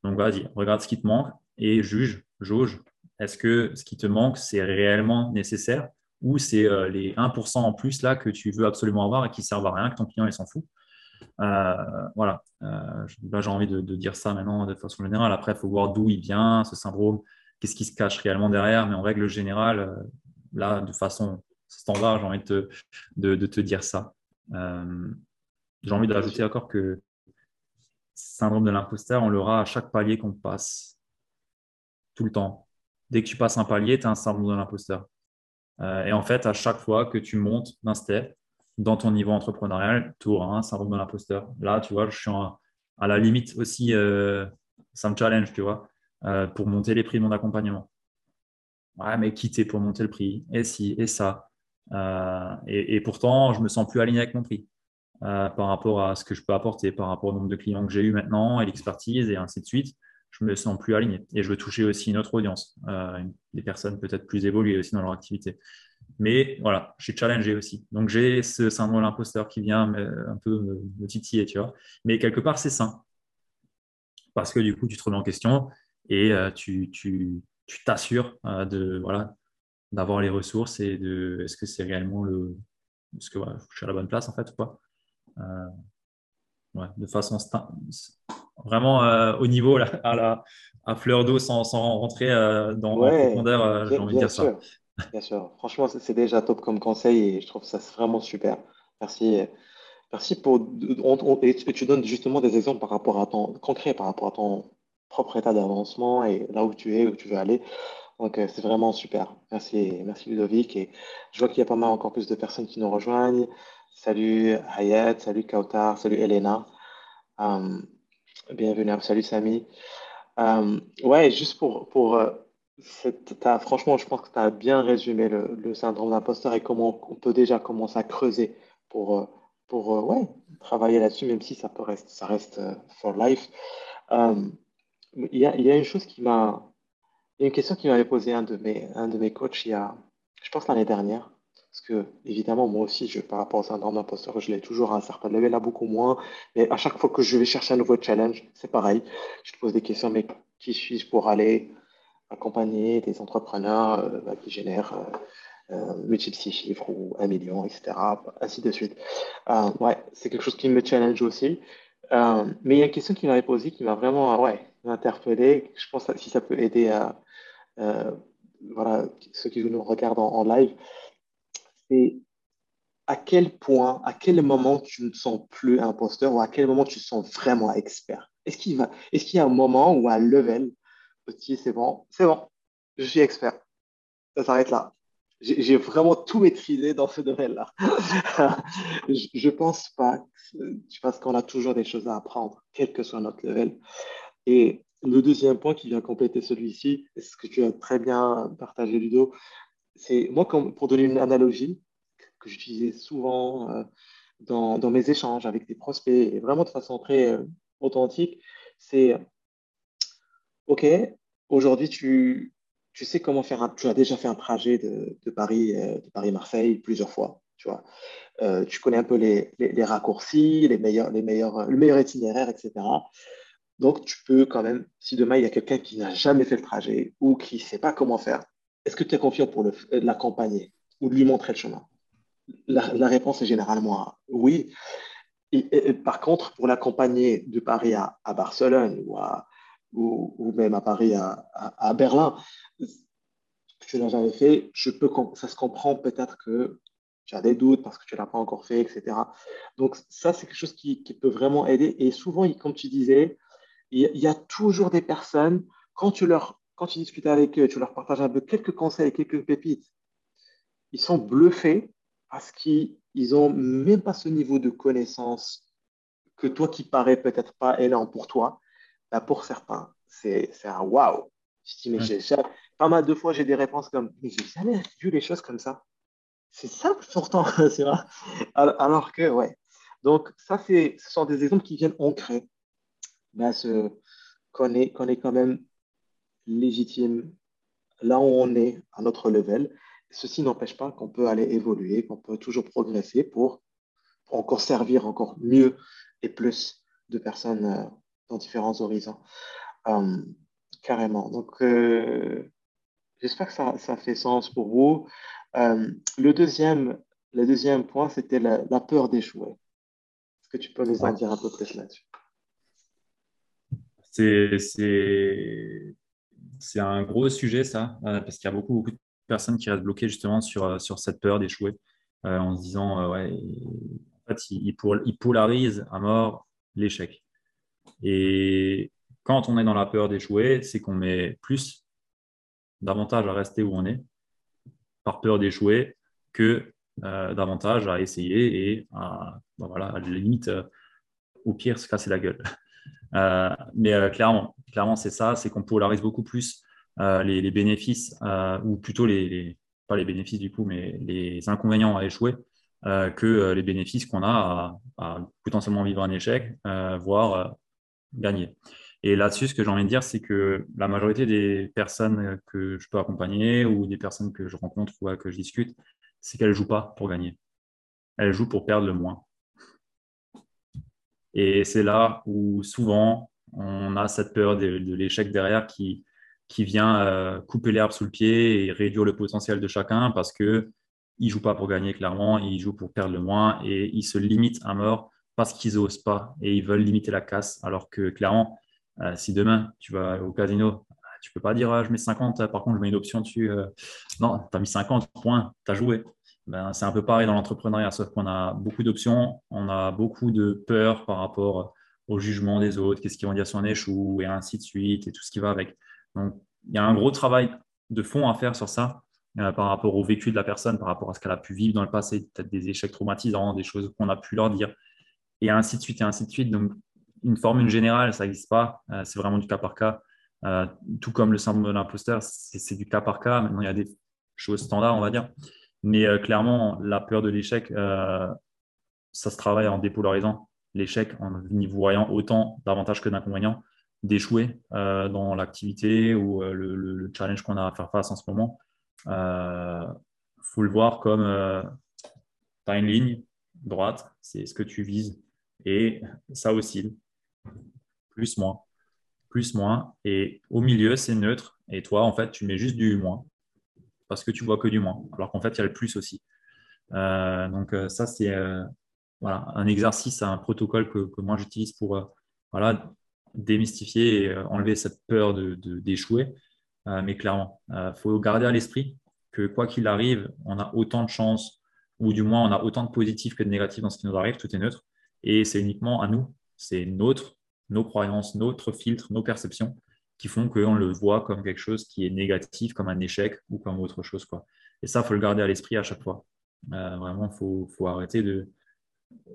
Donc, vas-y, regarde ce qui te manque et juge, jauge. Est-ce que ce qui te manque, c'est réellement nécessaire ou c'est euh, les 1% en plus là que tu veux absolument avoir et qui servent à rien, que ton client il s'en fout. Euh, voilà, euh, là j'ai envie de, dire ça maintenant de façon générale. Après, il faut voir d'où il vient, ce syndrome, qu'est-ce qui se cache réellement derrière, mais en règle générale, là, de façon standard, j'ai envie de te, de, te dire ça. j'ai envie d'ajouter encore que syndrome de l'imposteur, on l'aura à chaque palier qu'on passe, tout le temps. Dès que tu passes un palier, tu as un syndrome de l'imposteur. Euh, et en fait, à chaque fois que tu montes d'un step dans ton niveau entrepreneurial, tu auras un syndrome de l'imposteur. Là, tu vois, je suis à la limite aussi, euh, ça me challenge, tu vois, euh, pour monter les prix de mon accompagnement. Ouais, mais quitter pour monter le prix, et si, et ça? et, pourtant, je me sens plus aligné avec mon prix. par rapport à ce que je peux apporter, par rapport au nombre de clients que j'ai eu maintenant et l'expertise et ainsi de suite, je me sens plus aligné. Et je veux toucher aussi une autre audience, des personnes peut-être plus évoluées aussi dans leur activité. Mais voilà, je suis challengé aussi. Donc j'ai ce syndrome de l'imposteur qui vient un peu me, titiller, tu vois. Mais quelque part, c'est sain. Parce que du coup, tu te remets en question et euh, tu t'assures euh, de voilà d'avoir les ressources et de est-ce que c'est réellement le est-ce que je suis à la bonne place en fait ou pas euh, ouais, de façon vraiment au niveau à, la, à fleur d'eau sans, sans, rentrer dans ouais, profondeur j'ai envie de dire ça Bien sûr. Franchement, c'est déjà top comme conseil et je trouve ça vraiment super. Merci. Merci pour. et tu donnes justement des exemples par rapport à ton concret, par rapport à ton propre état d'avancement et là où tu es, où tu veux aller. Donc, euh, c'est vraiment super. Merci, merci Ludovic. Et je vois qu'il y a pas mal encore plus de personnes qui nous rejoignent. Salut Hayat, salut Kautar, salut Elena. Euh, bienvenue. Salut Samy. Euh, ouais, juste pour, pour franchement, je pense que tu as bien résumé le, syndrome d'imposteur et comment on peut déjà commencer à creuser pour, euh, pour euh, ouais, travailler là-dessus, même si ça, peut rester, ça reste euh, for life. Il y, a, y, a, une chose qui m'a. Une question qui m'avait posé un de mes, un de mes coachs il y a, je pense, l'année dernière. Parce que, évidemment, moi aussi, je, par rapport au syndrome d'imposteur, je l'ai toujours à un certain level, là beaucoup moins. Mais à chaque fois que je vais chercher un nouveau challenge, c'est pareil. Je te pose des questions, mais qui suis-je pour aller accompagner des entrepreneurs euh, bah, qui génèrent euh, euh, multiples six chiffres ou un million, etc. Ainsi de suite. ouais, c'est quelque chose qui me challenge aussi. mais il y a une question qui m'avait posée qui m'a vraiment ouais, interpellé. Je pense que si ça peut aider à voilà, ceux qui nous regardent en, live, c'est à quel point, à quel moment tu ne sens plus imposteur ou à quel moment tu sens vraiment expert? Est-ce qu'il y a un moment ou un level c'est bon, c'est bon, je suis expert. Ça s'arrête là. J'ai vraiment tout maîtrisé dans ce domaine-là. je ne pense pas, parce qu'on a toujours des choses à apprendre, quel que soit notre level. Et le deuxième point qui vient compléter celui-ci, ce que tu as très bien partagé, Ludo, c'est moi, pour donner une analogie que j'utilisais souvent euh, dans, mes échanges avec des prospects, vraiment de façon très euh, authentique, c'est OK, aujourd'hui, tu, sais comment faire un, tu as déjà fait un trajet de, Paris, euh, de Paris-Marseille plusieurs fois, tu connais un peu les, raccourcis, les meilleurs, les le meilleur itinéraire, etc. Donc, tu peux quand même, si demain il y a quelqu'un qui n'a jamais fait le trajet ou qui ne sait pas comment faire, est-ce que tu es confiant pour l'accompagner ou lui montrer le chemin? La, réponse est généralement oui. Par contre, pour l'accompagner de Paris à, à Barcelone ou à, même à Paris, à, Berlin, tu n'as jamais fait, ça se comprend peut-être que tu as des doutes parce que tu ne l'as pas encore fait, etc. Donc ça, c'est quelque chose qui, peut vraiment aider. Et souvent, comme tu disais, il y, a toujours des personnes, quand tu, leur, quand tu discutes avec eux, tu leur partages un peu quelques conseils, quelques pépites, ils sont bluffés parce qu'ils n'ont même pas ce niveau de connaissance que toi qui paraît peut-être pas énorme pour toi, bah, pour certains, c'est un waouh. Je dis, mais pas mal de fois, j'ai des réponses comme, mais j'ai jamais vu les choses comme ça. C'est simple pourtant, c'est vrai. Alors que, ouais. Donc, ça, ce sont des exemples qui viennent ancrer bah, qu'on est, est quand même légitime là où on est à notre level. Ceci n'empêche pas qu'on peut aller évoluer, qu'on peut toujours progresser pour, pour, encore servir encore mieux et plus de personnes euh, dans différents horizons. Euh, carrément. Donc, euh, j'espère que ça, ça, fait sens pour vous. Le, deuxième, le deuxième point, c'était la, peur d'échouer. Est-ce que tu peux nous en dire un peu plus là-dessus? C'est un gros sujet, ça, parce qu'il y a beaucoup, de personnes qui restent bloquées justement sur, sur cette peur d'échouer, en se disant, ouais, en fait, il, il polarise à mort l'échec. Et quand on est dans la peur d'échouer, c'est qu'on met plus davantage à rester où on est par peur d'échouer que euh, davantage à essayer et à, ben voilà, à la limite, euh, au pire, se casser la gueule. Euh, mais clairement, clairement c'est ça, c'est qu'on polarise beaucoup plus les, bénéfices, ou plutôt les, pas les bénéfices du coup, mais les inconvénients à échouer que les bénéfices qu'on a à, potentiellement vivre un échec, voire gagner. Et là-dessus, ce que j'ai envie de dire, c'est que la majorité des personnes que je peux accompagner ou des personnes que je rencontre ou que je discute, c'est qu'elles ne jouent pas pour gagner. Elles jouent pour perdre le moins. Et c'est là où souvent on a cette peur de, l'échec derrière qui, qui vient euh, couper l'herbe sous le pied et réduire le potentiel de chacun parce que ne jouent pas pour gagner clairement, ils jouent pour perdre le moins et ils se limitent à mort parce qu'ils n'osent pas et ils veulent limiter la casse. Alors que clairement, euh, si demain tu vas au casino, tu peux pas dire ah, je mets 50, par contre je mets une option dessus. Euh, non, tu as mis 50 points, tu as joué. Ben, c'est un peu pareil dans l'entrepreneuriat, sauf qu'on a beaucoup d'options, on a beaucoup de peur par rapport au jugement des autres, qu'est-ce qu'ils vont dire si on échoue, et ainsi de suite, et tout ce qui va avec. Donc, il y a un gros travail de fond à faire sur ça, euh, par rapport au vécu de la personne, par rapport à ce qu'elle a pu vivre dans le passé, peut-être des échecs traumatisants, des choses qu'on a pu leur dire, et ainsi de suite, et ainsi de suite. Donc, une formule générale, ça n'existe pas, euh, c'est vraiment du cas par cas. Euh, tout comme le syndrome de l'imposteur, c'est du cas par cas. Maintenant, il y a des choses standards, on va dire. Mais euh, clairement, la peur de l'échec, euh, ça se travaille en dépolarisant l'échec, en y voyant autant d'avantages que d'inconvénients, d'échouer euh, dans l'activité ou le, challenge qu'on a à faire face en ce moment. Il faut le voir comme tu as une ligne droite, c'est ce que tu vises, et ça oscille, plus, moins, plus, moins, et au milieu, c'est neutre, et toi, en fait, tu mets juste du moins parce que tu vois que du moins, alors qu'en fait, il y a le plus aussi. Euh, donc euh, ça, c'est euh, voilà, un exercice, un protocole que, moi j'utilise pour voilà, démystifier et enlever cette peur d'échouer. Mais clairement, il faut garder à l'esprit que quoi qu'il arrive, on a autant de chances, ou du moins on a autant de positifs que de négatifs dans ce qui nous arrive, tout est neutre. Et c'est uniquement à nous, c'est notre, nos croyances, notre filtre, nos perceptions qui font qu'on le voit comme quelque chose qui est négatif, comme un échec ou comme autre chose. Quoi. Et ça, il faut le garder à l'esprit à chaque fois. Euh, vraiment, il faut, faut, arrêter de...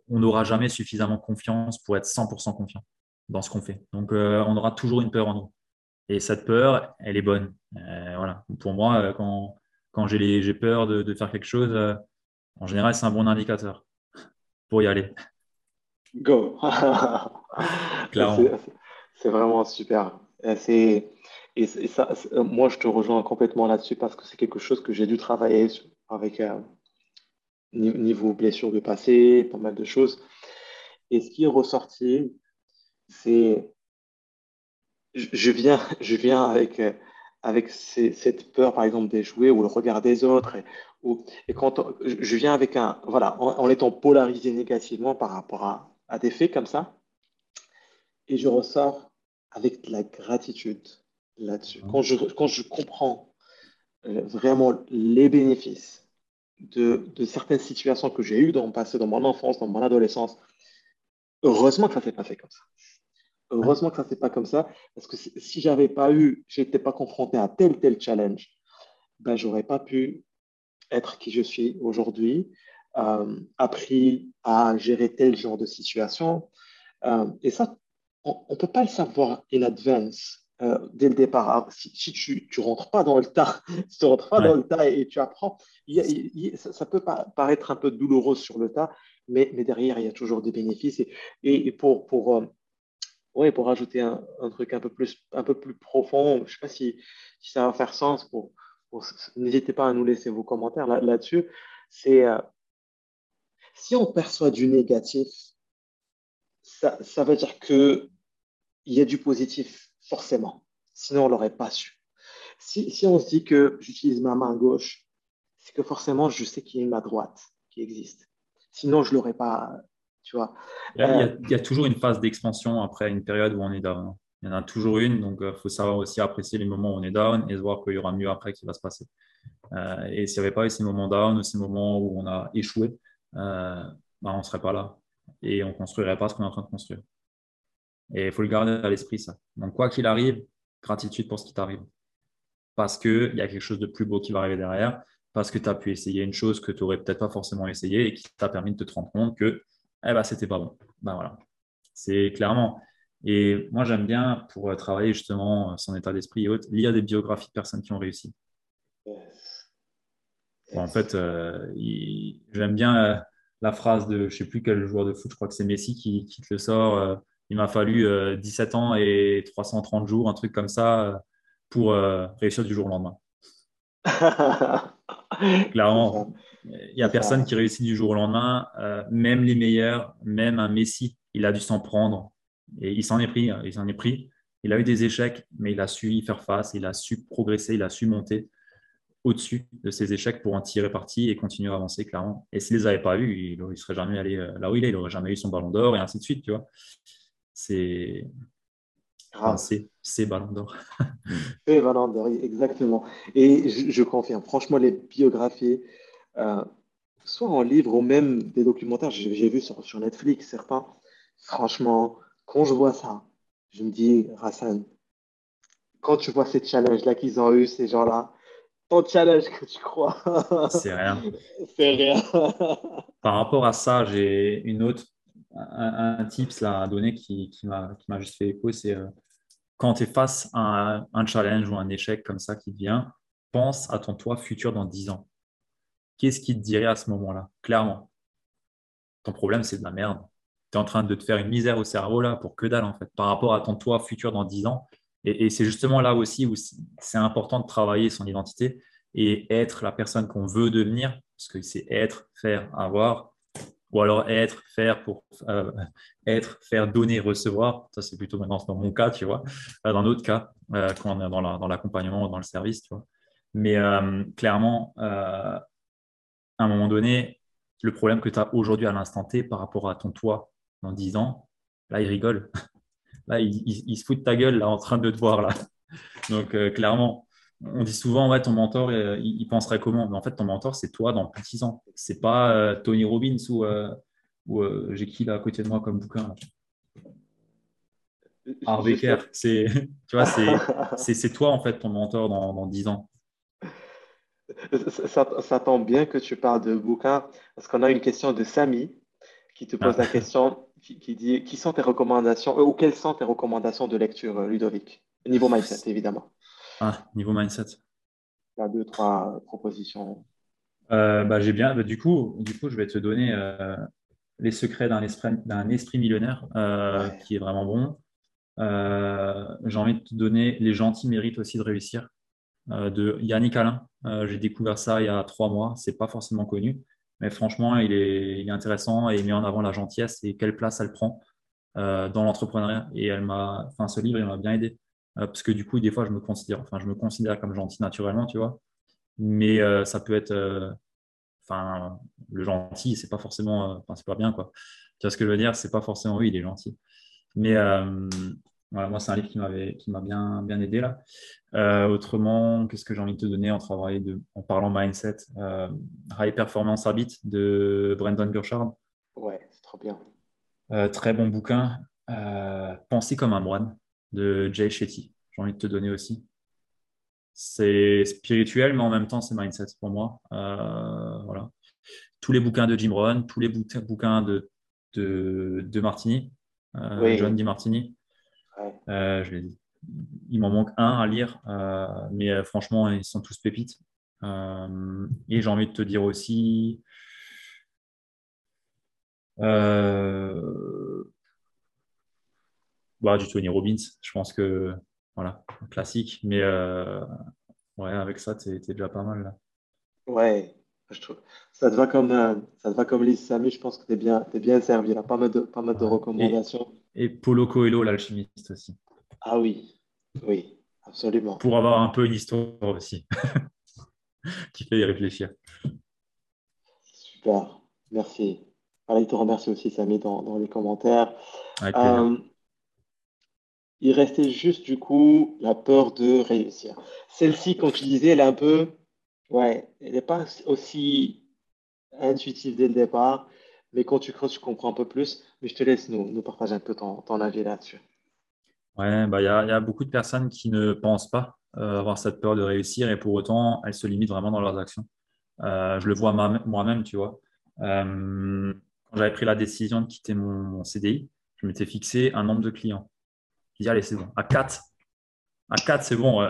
On n'aura jamais suffisamment confiance pour être 100% confiant dans ce qu'on fait. Donc, euh, on aura toujours une peur en nous. Et cette peur, elle est bonne. Euh, voilà. Pour moi, quand, quand j'ai peur de, de, faire quelque chose, en général, c'est un bon indicateur pour y aller. Go. C'est vraiment super. Euh, c'est, et, ça, euh, moi, je te rejoins complètement là-dessus parce que c'est quelque chose que j'ai dû travailler avec euh, niveau blessure de passé, pas mal de choses. Et ce qui est ressorti, c'est je viens, je viens avec, avec cette peur, par exemple, d'échouer ou le regard des autres. Et, ou, et quand je viens avec un, voilà, en, étant polarisé négativement par rapport à des faits comme ça, et je ressors avec de la gratitude là-dessus. Quand je, quand je comprends euh, vraiment les bénéfices de, de, certaines situations que j'ai eues dans mon passé, dans mon enfance, dans mon adolescence, heureusement que ça ne s'est pas fait comme ça. Heureusement que ça ne s'est pas comme ça, parce que si, je n'avais pas eu, je n'étais pas confronté à tel tel challenge, ben, je n'aurais pas pu être qui je suis aujourd'hui, euh, appris à gérer tel genre de situation. Euh, et ça, on ne peut pas le savoir in advance euh, dès le départ. Ah, si, tu ne rentres pas dans le tas, si tu rentres pas dans le tas et, tu apprends, ça, peut paraître un peu douloureux sur le tas, mais, mais, derrière, il y a toujours des bénéfices. Et, et pour, pour, euh, ouais, pour ajouter un, un, truc un peu plus, un peu plus profond, je ne sais pas si, si, ça va faire sens, pour, n'hésitez pas à nous laisser vos commentaires là, dessus C'est euh, si on perçoit du négatif, ça, ça veut dire que il y a du positif, forcément. Sinon, on ne l'aurait pas su. Si, si, on se dit que j'utilise ma main gauche, c'est que forcément, je sais qu'il y a une main droite qui existe. Sinon, je ne l'aurais pas, tu vois. Il y, a, il, y a, toujours une phase d'expansion après une période où on est down. Il y en a toujours une, donc il euh, faut savoir aussi apprécier les moments où on est down et se voir qu'il y aura mieux après qui va se passer. Euh, et s'il n'y avait pas eu ces moments down ou ces moments où on a échoué, euh, bah, on ne serait pas là et on ne construirait pas ce qu'on est en train de construire. Et il faut le garder à l'esprit, ça. Donc, quoi qu'il arrive, gratitude pour ce qui t'arrive. Parce qu'il y a quelque chose de plus beau qui va arriver derrière, parce que tu as pu essayer une chose que tu n'aurais peut-être pas forcément essayé et qui t'a permis de te rendre compte que eh ben, c'était pas bon. Ben, voilà. C'est clairement. Et moi, j'aime bien, pour euh, travailler justement son état d'esprit et autres, lire des biographies de personnes qui ont réussi. En fait, euh, j'aime bien. Euh, la phrase de je ne sais plus quel joueur de foot, je crois que c'est Messi qui, qui, te le sort. Euh, il m'a fallu 17 ans et 330 jours, un truc comme ça, pour réussir du jour au lendemain. Clairement, il n'y a personne qui réussit du jour au lendemain, même les meilleurs, même un Messi, il a dû s'en prendre. Et il s'en est pris, il s'en est pris. Il a eu des échecs, mais il a su y faire face, il a su progresser, il a su monter au-dessus de ces échecs pour en tirer parti et continuer à avancer clairement. Et s'il ne les avait pas eus, il ne serait jamais allé euh, là où il est, il n'aurait jamais eu son ballon d'or et ainsi de suite, tu vois. C'est c'est ballon d'or. c'est ballon d'or, exactement. Et je, confirme, franchement, les biographies, euh, soit en livre ou même des documentaires, j'ai vu sur, sur Netflix certains, franchement, quand je vois ça, je me dis, Rassan, quand tu vois ces challenges-là qu'ils ont eu, ces gens-là, ton challenge que tu crois. C'est rien. C'est rien. Par rapport à ça, j'ai une autre, un, tips là, à donner qui, qui m'a juste fait écho, c'est euh, quand tu es face à un, challenge ou un échec comme ça qui vient, pense à ton toi futur dans 10 ans. Qu'est-ce qui te dirait à ce moment-là Clairement, ton problème, c'est de la merde tu es en train de te faire une misère au cerveau là pour que dalle en fait, par rapport à ton toi futur dans 10 ans. Et, c'est justement là aussi où c'est important de travailler son identité et être la personne qu'on veut devenir, parce que c'est être, faire, avoir, ou alors être, faire pour euh, être, faire, donner, recevoir. Ça, c'est plutôt maintenant dans mon cas, tu vois. Euh, dans d'autres cas, euh, quand on est dans l'accompagnement ou dans le service, tu vois. Mais clairement, à un moment donné, le problème que tu as aujourd'hui à l'instant T par rapport à ton toi dans 10 ans, là, il rigole. Là, il, se fout de ta gueule là, en train de te voir. Là. Donc, clairement, on dit souvent, ouais, ton mentor, euh, il, penserait comment? Mais en fait, ton mentor, c'est toi dans plus de 6 ans. C'est pas euh, Tony Robbins ou, ou j'ai qui là à côté de moi comme bouquin Harvey C'est, tu vois, c'est, toi, en fait, ton mentor dans, dans 10 ans. Ça, ça, tombe bien que tu parles de bouquin parce qu'on a une question de Samy qui te pose la ah. question qui, dit qui sont tes recommandations euh, ou quelles sont tes recommandations de lecture, euh, Ludovic? Niveau mindset, évidemment. Ah, niveau mindset. Il y a deux, trois propositions. Euh, bah, j'ai bien. Bah, du, coup, du coup, je vais te donner Les secrets d'un esprit, d'un esprit millionnaire, qui est vraiment bon. j'ai envie de te donner Les gentils méritent aussi de réussir, de Yannick Alain. j'ai découvert ça il y a trois mois. C'est pas forcément connu. Mais franchement, il est, intéressant et il met en avant la gentillesse et quelle place elle prend euh, dans l'entrepreneuriat. Et elle m'a, enfin, ce livre, il m'a bien aidé. Euh, parce que du coup, des fois, je me considère, enfin, je me considère comme gentil naturellement, tu vois. Mais euh, ça peut être, enfin, le gentil, c'est pas forcément, enfin, c'est pas bien, quoi. Tu vois ce que je veux dire? C'est pas forcément, oui, il est gentil. Mais moi, c'est un livre qui m'avait, qui m'a bien, bien aidé là. Euh, autrement, qu'est-ce que j'ai envie de te donner en, travail de, en parlant mindset euh, High Performance Habit de Brendan Burchard? Ouais, c'est trop bien. Euh, très bon bouquin. Penser comme un moine de Jay Shetty. J'ai envie de te donner aussi. C'est spirituel, mais en même temps, c'est mindset pour moi. voilà. Tous les bouquins de Jim Rohn, tous les bouquins de, de, de Martini, John Di Martini. Euh, il m'en manque un à lire, euh, mais euh, franchement, ils sont tous pépites. et j'ai envie de te dire aussi, bah, du Tony Robbins, je pense que voilà, classique, mais ouais, avec ça, tu es, déjà pas mal là. Ouais, je trouve. Ça te va comme, ça te va comme Lise Samy, je pense que tu es bien, es bien servi. A pas mal de, pas mal de recommandations. Et, et Polo Coelho, l'alchimiste aussi. Ah oui, oui, absolument. Pour avoir un peu une histoire aussi, qui fait y réfléchir. Super, merci. il te remercie aussi, Samy, dans, dans les commentaires. Euh, il restait juste, du coup, la peur de réussir. Celle-ci, comme tu disais, elle est un peu... Ouais, elle n'est pas aussi intuitive dès le départ, mais quand tu creuses, tu comprends un peu plus. Mais je te laisse nous, nous partager un peu ton, ton avis là-dessus. Ouais, bah, il y, a, y, a, beaucoup de personnes qui ne pensent pas euh, avoir cette peur de réussir et pour autant, elles se limitent vraiment dans leurs actions. Euh, je le vois moi-même, tu vois. Euh, quand j'avais pris la décision de quitter mon, CDI, je m'étais fixé un nombre de clients. Je dis, allez, c'est bon. À 4, à 4 c'est bon.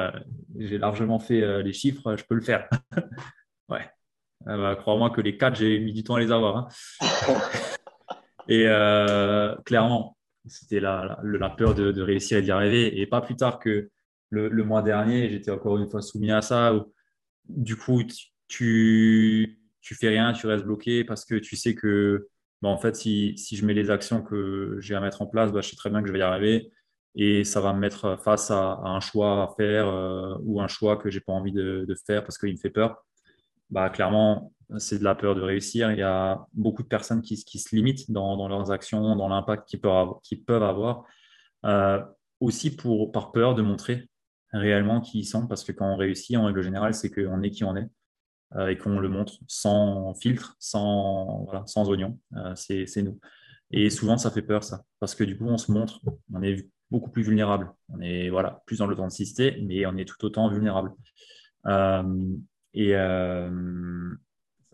j'ai largement fait les chiffres, je peux le faire. ouais. Ah bah, crois-moi que les quatre, j'ai mis du temps à les avoir. Hein. et euh, clairement, c'était la, la, peur de, réussir et d'y arriver. Et pas plus tard que le, mois dernier, j'étais encore une fois soumis à ça. du coup, tu, tu fais rien, tu restes bloqué parce que tu sais que, bah, en fait, si, si, je mets les actions que j'ai à mettre en place, bah, je sais très bien que je vais y arriver et ça va me mettre face à, un choix à faire euh, ou un choix que j'ai pas envie de, faire parce qu'il me fait peur. Bah, clairement, c'est de la peur de réussir. Il y a beaucoup de personnes qui, se limitent dans, leurs actions, dans l'impact qu'ils peuvent avoir. Euh, aussi pour, par peur de montrer réellement qui ils sont, parce que quand on réussit, en règle générale, c'est qu'on est qui on est euh, et qu'on le montre sans filtre, sans, voilà, sans oignon. C'est nous. Et souvent, ça fait peur, ça, parce que du coup, on se montre, on est beaucoup plus vulnérable. On est voilà, plus dans l'authenticité, mais on est tout autant vulnérable. et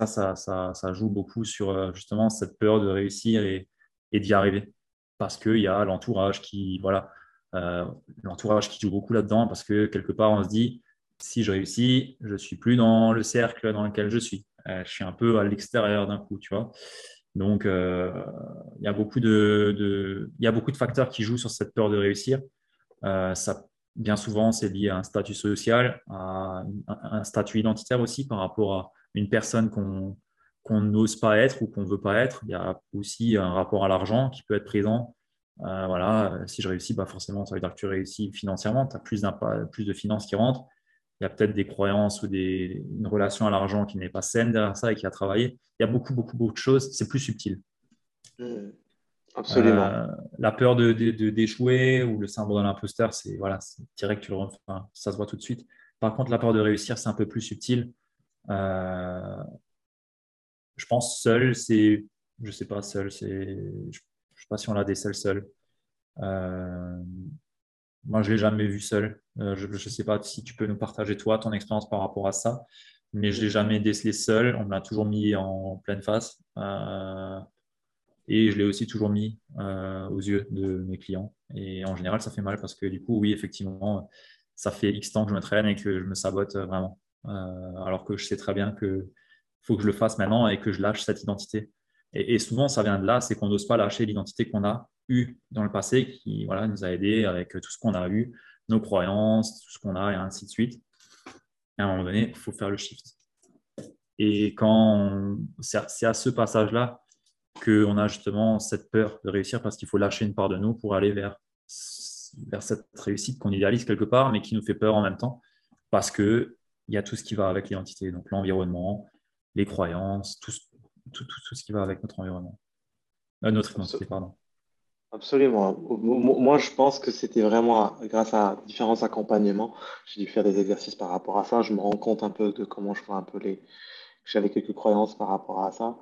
ça, ça, joue beaucoup sur euh, justement cette peur de réussir et, d'y arriver. Parce qu'il y a l'entourage qui, voilà, euh, l'entourage qui joue beaucoup là-dedans, parce que quelque part, on se dit, si je réussis, je suis plus dans le cercle dans lequel je suis. Euh, je suis un peu à l'extérieur d'un coup, tu vois. Donc, il y a beaucoup de, il y a beaucoup de facteurs qui jouent sur cette peur de réussir. ça, bien souvent, c'est lié à un statut social, à un statut identitaire aussi par rapport à une personne qu'on n'ose pas être ou qu'on ne veut pas être. Il y a aussi un rapport à l'argent qui peut être présent. Euh, voilà, si je réussis, bah forcément, ça veut dire que tu réussis financièrement, tu as plus, plus de finances qui rentrent. Il y a peut-être des croyances ou des, une relation à l'argent qui n'est pas saine derrière ça et qui a travaillé. Il y a beaucoup, beaucoup, beaucoup de choses. C'est plus subtil. Mmh. absolument. Euh, la peur de, d'échouer ou le syndrome de l'imposteur, c'est voilà, direct, tu le ça se voit tout de suite. Par contre, la peur de réussir, c'est un peu plus subtil. Euh, je pense seul, c'est, je sais pas, seul, c'est, je, sais pas si on l'a des seuls seul. Euh, moi, je l'ai jamais vu seul. Euh, je ne sais pas si tu peux nous partager toi ton expérience par rapport à ça, mais je l'ai jamais décelé seul. On me l'a toujours mis en pleine face. et je l'ai aussi toujours mis aux yeux de mes clients. Et en général, ça fait mal parce que du coup, oui, effectivement, ça fait X temps que je me traîne et que je me sabote vraiment. Euh, alors que je sais très bien que faut que je le fasse maintenant et que je lâche cette identité. Et, souvent, ça vient de là, c'est qu'on n'ose pas lâcher l'identité qu'on a eue dans le passé, qui voilà, nous a aidés avec tout ce qu'on a eu, nos croyances, tout ce qu'on a, et ainsi de suite. À un moment donné, il faut faire le shift. Et quand c'est à ce passage-là qu'on a justement cette peur de réussir parce qu'il faut lâcher une part de nous pour aller vers, vers cette réussite qu'on idéalise quelque part, mais qui nous fait peur en même temps parce que il y a tout ce qui va avec l'identité, donc l'environnement, les croyances, tout, tout, tout, ce qui va avec notre environnement, euh, notre identité, pardon. Absolument. Moi, je pense que c'était vraiment grâce à différents accompagnements. J'ai dû faire des exercices par rapport à ça. Je me rends compte un peu de comment je vois un peu les. J'avais quelques croyances par rapport à ça.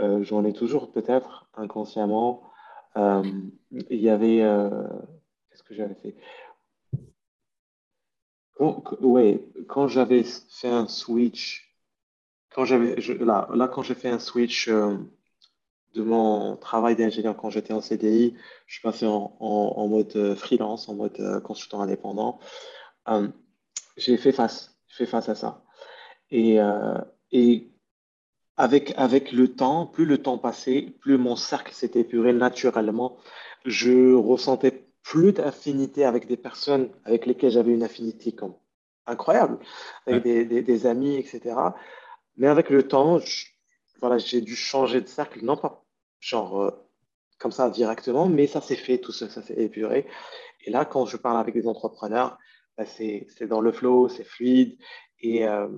Euh, J'en ai toujours peut-être inconsciemment. Euh, il y avait. Euh, qu'est-ce que j'avais fait? Oui, quand j'avais fait un switch, quand j'avais, là, là, quand j'ai fait un switch de mon travail d'ingénieur quand j'étais en CDI, je suis passé en, en, mode euh, freelance, en mode euh, consultant indépendant. j'ai fait face, fait face à ça. Et, et avec, avec le temps, plus le temps passait, plus mon cercle s'était épuré naturellement. Je ressentais plus d'affinité avec des personnes avec lesquelles j'avais une affinité comme incroyable, avec des, amis, etc. Mais avec le temps, voilà, j'ai dû changer de cercle, non pas genre euh, comme ça directement, mais ça s'est fait tout ça, ça s'est épuré. Et là, quand je parle avec des entrepreneurs, bah, c'est dans le flow, c'est fluide. Et euh,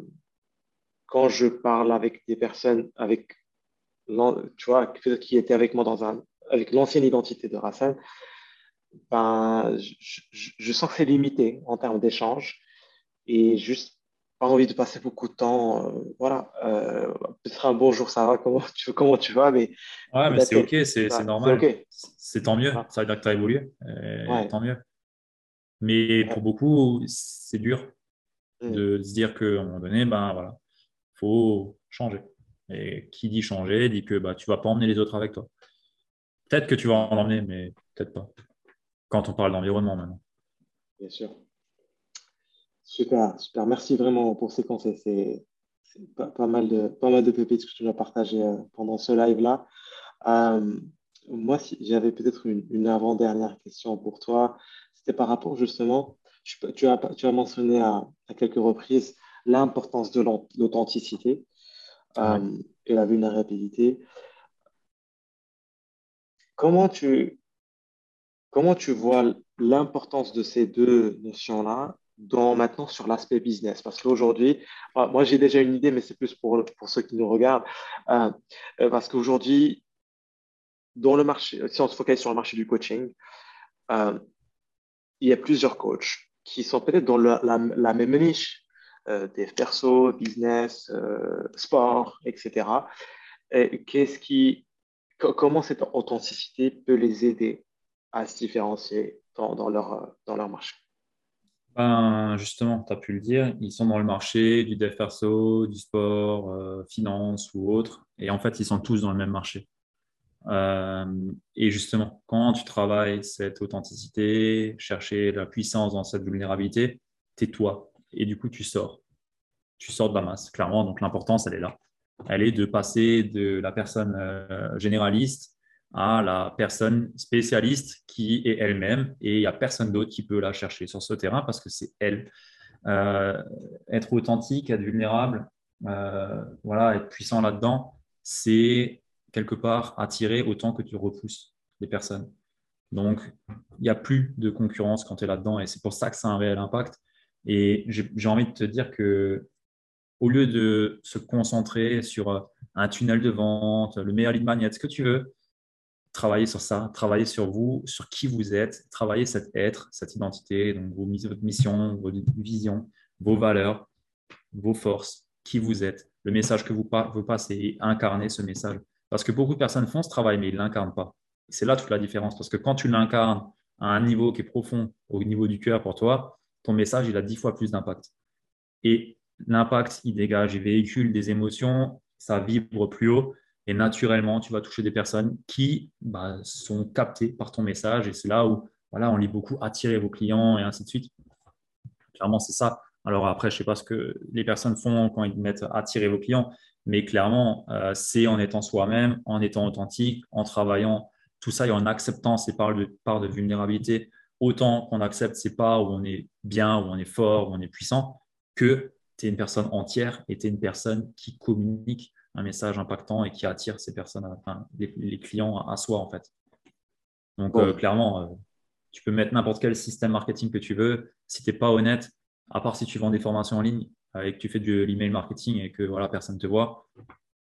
quand je parle avec des personnes avec tu vois, qui étaient avec moi dans un, avec l'ancienne identité de Racine, ben, je, sens que c'est limité en termes d'échange et juste pas envie de passer beaucoup de temps. Euh, voilà, euh, peut-être un bonjour, ça va, comment tu, comment tu vas, mais. Ouais, mais c'est OK, c'est normal. C'est tant mieux, ça veut dire que tu as évolué, tant mieux. Mais pour beaucoup, c'est dur mm. de se dire qu'à un moment donné, ben voilà, faut changer. Et qui dit changer dit que bah, tu ne vas pas emmener les autres avec toi. Peut-être que tu vas en emmener, mais peut-être pas quand on parle d'environnement maintenant. Bien sûr. Super, super. Merci vraiment pour ces conseils. pas, mal de, pas mal de pépites que tu nous as partagées euh, pendant ce live-là. Euh, moi, si, j'avais peut-être une, avant-dernière question pour toi. C'était par rapport justement, tu, as, tu as mentionné à, quelques reprises l'importance de l'authenticité euh, et la vulnérabilité. Comment tu, comment tu vois l'importance de ces deux notions-là dans, maintenant sur l'aspect business Parce qu'aujourd'hui, moi j'ai déjà une idée, mais c'est plus pour, pour ceux qui nous regardent. Euh, euh, parce qu'aujourd'hui, dans le marché, si on se focalise sur le marché du coaching, euh, il y a plusieurs coachs qui sont peut-être dans la, même niche, des perso, business, sport, etc. qu'est-ce qui, comment cette authenticité peut les aider à se différencier dans leur marché? Ben, justement, tu as pu le dire, ils sont dans le marché du dev perso, du sport, euh, finance ou autre. Et en fait, ils sont tous dans le même marché. Euh, et justement, quand tu travailles cette authenticité, chercher la puissance dans cette vulnérabilité, tais-toi. Et du coup, tu sors. Tu sors de la masse, clairement. Donc, l'importance, elle est là. Elle est de passer de la personne euh, généraliste à la personne spécialiste qui est elle-même et il n'y a personne d'autre qui peut la chercher sur ce terrain parce que c'est elle. Euh, être authentique, être vulnérable, euh, voilà, être puissant là-dedans, c'est quelque part attirer autant que tu repousses les personnes. Donc, il n'y a plus de concurrence quand tu es là-dedans et c'est pour ça que ça a un réel impact. Et j'ai envie de te dire que au lieu de se concentrer sur un tunnel de vente, le meilleur lead magnet, ce que tu veux, travailler sur ça, travailler sur vous, sur qui vous êtes, travailler cet être, cette identité, donc vos, votre mission, vos visions, vos valeurs, vos forces, qui vous êtes, le message que vous, vous passez et incarner ce message. Parce que beaucoup de personnes font ce travail, mais ils ne l'incarnent pas. C'est là toute la différence. Parce que quand tu l'incarnes à un niveau qui est profond, au niveau du cœur pour toi, ton message, il a dix fois plus d'impact. Et l'impact, il dégage, il véhicule des émotions, ça vibre plus haut. Et naturellement, tu vas toucher des personnes qui bah, sont captées par ton message. Et c'est là où voilà, on lit beaucoup attirer vos clients et ainsi de suite. Clairement, c'est ça. Alors après, je ne sais pas ce que les personnes font quand ils mettent attirer vos clients, mais clairement, euh, c'est en étant soi-même, en étant authentique, en travaillant tout ça et en acceptant ces parts de, parts de vulnérabilité, autant qu'on accepte ces parts où on est bien, où on est fort, où on est puissant, que tu es une personne entière et tu es une personne qui communique un message impactant et qui attire ces personnes, enfin, les, clients à soi en fait. Donc euh, clairement, euh, tu peux mettre n'importe quel système marketing que tu veux. Si tu n'es pas honnête, à part si tu vends des formations en ligne et que tu fais de l'email marketing et que voilà, personne ne te voit,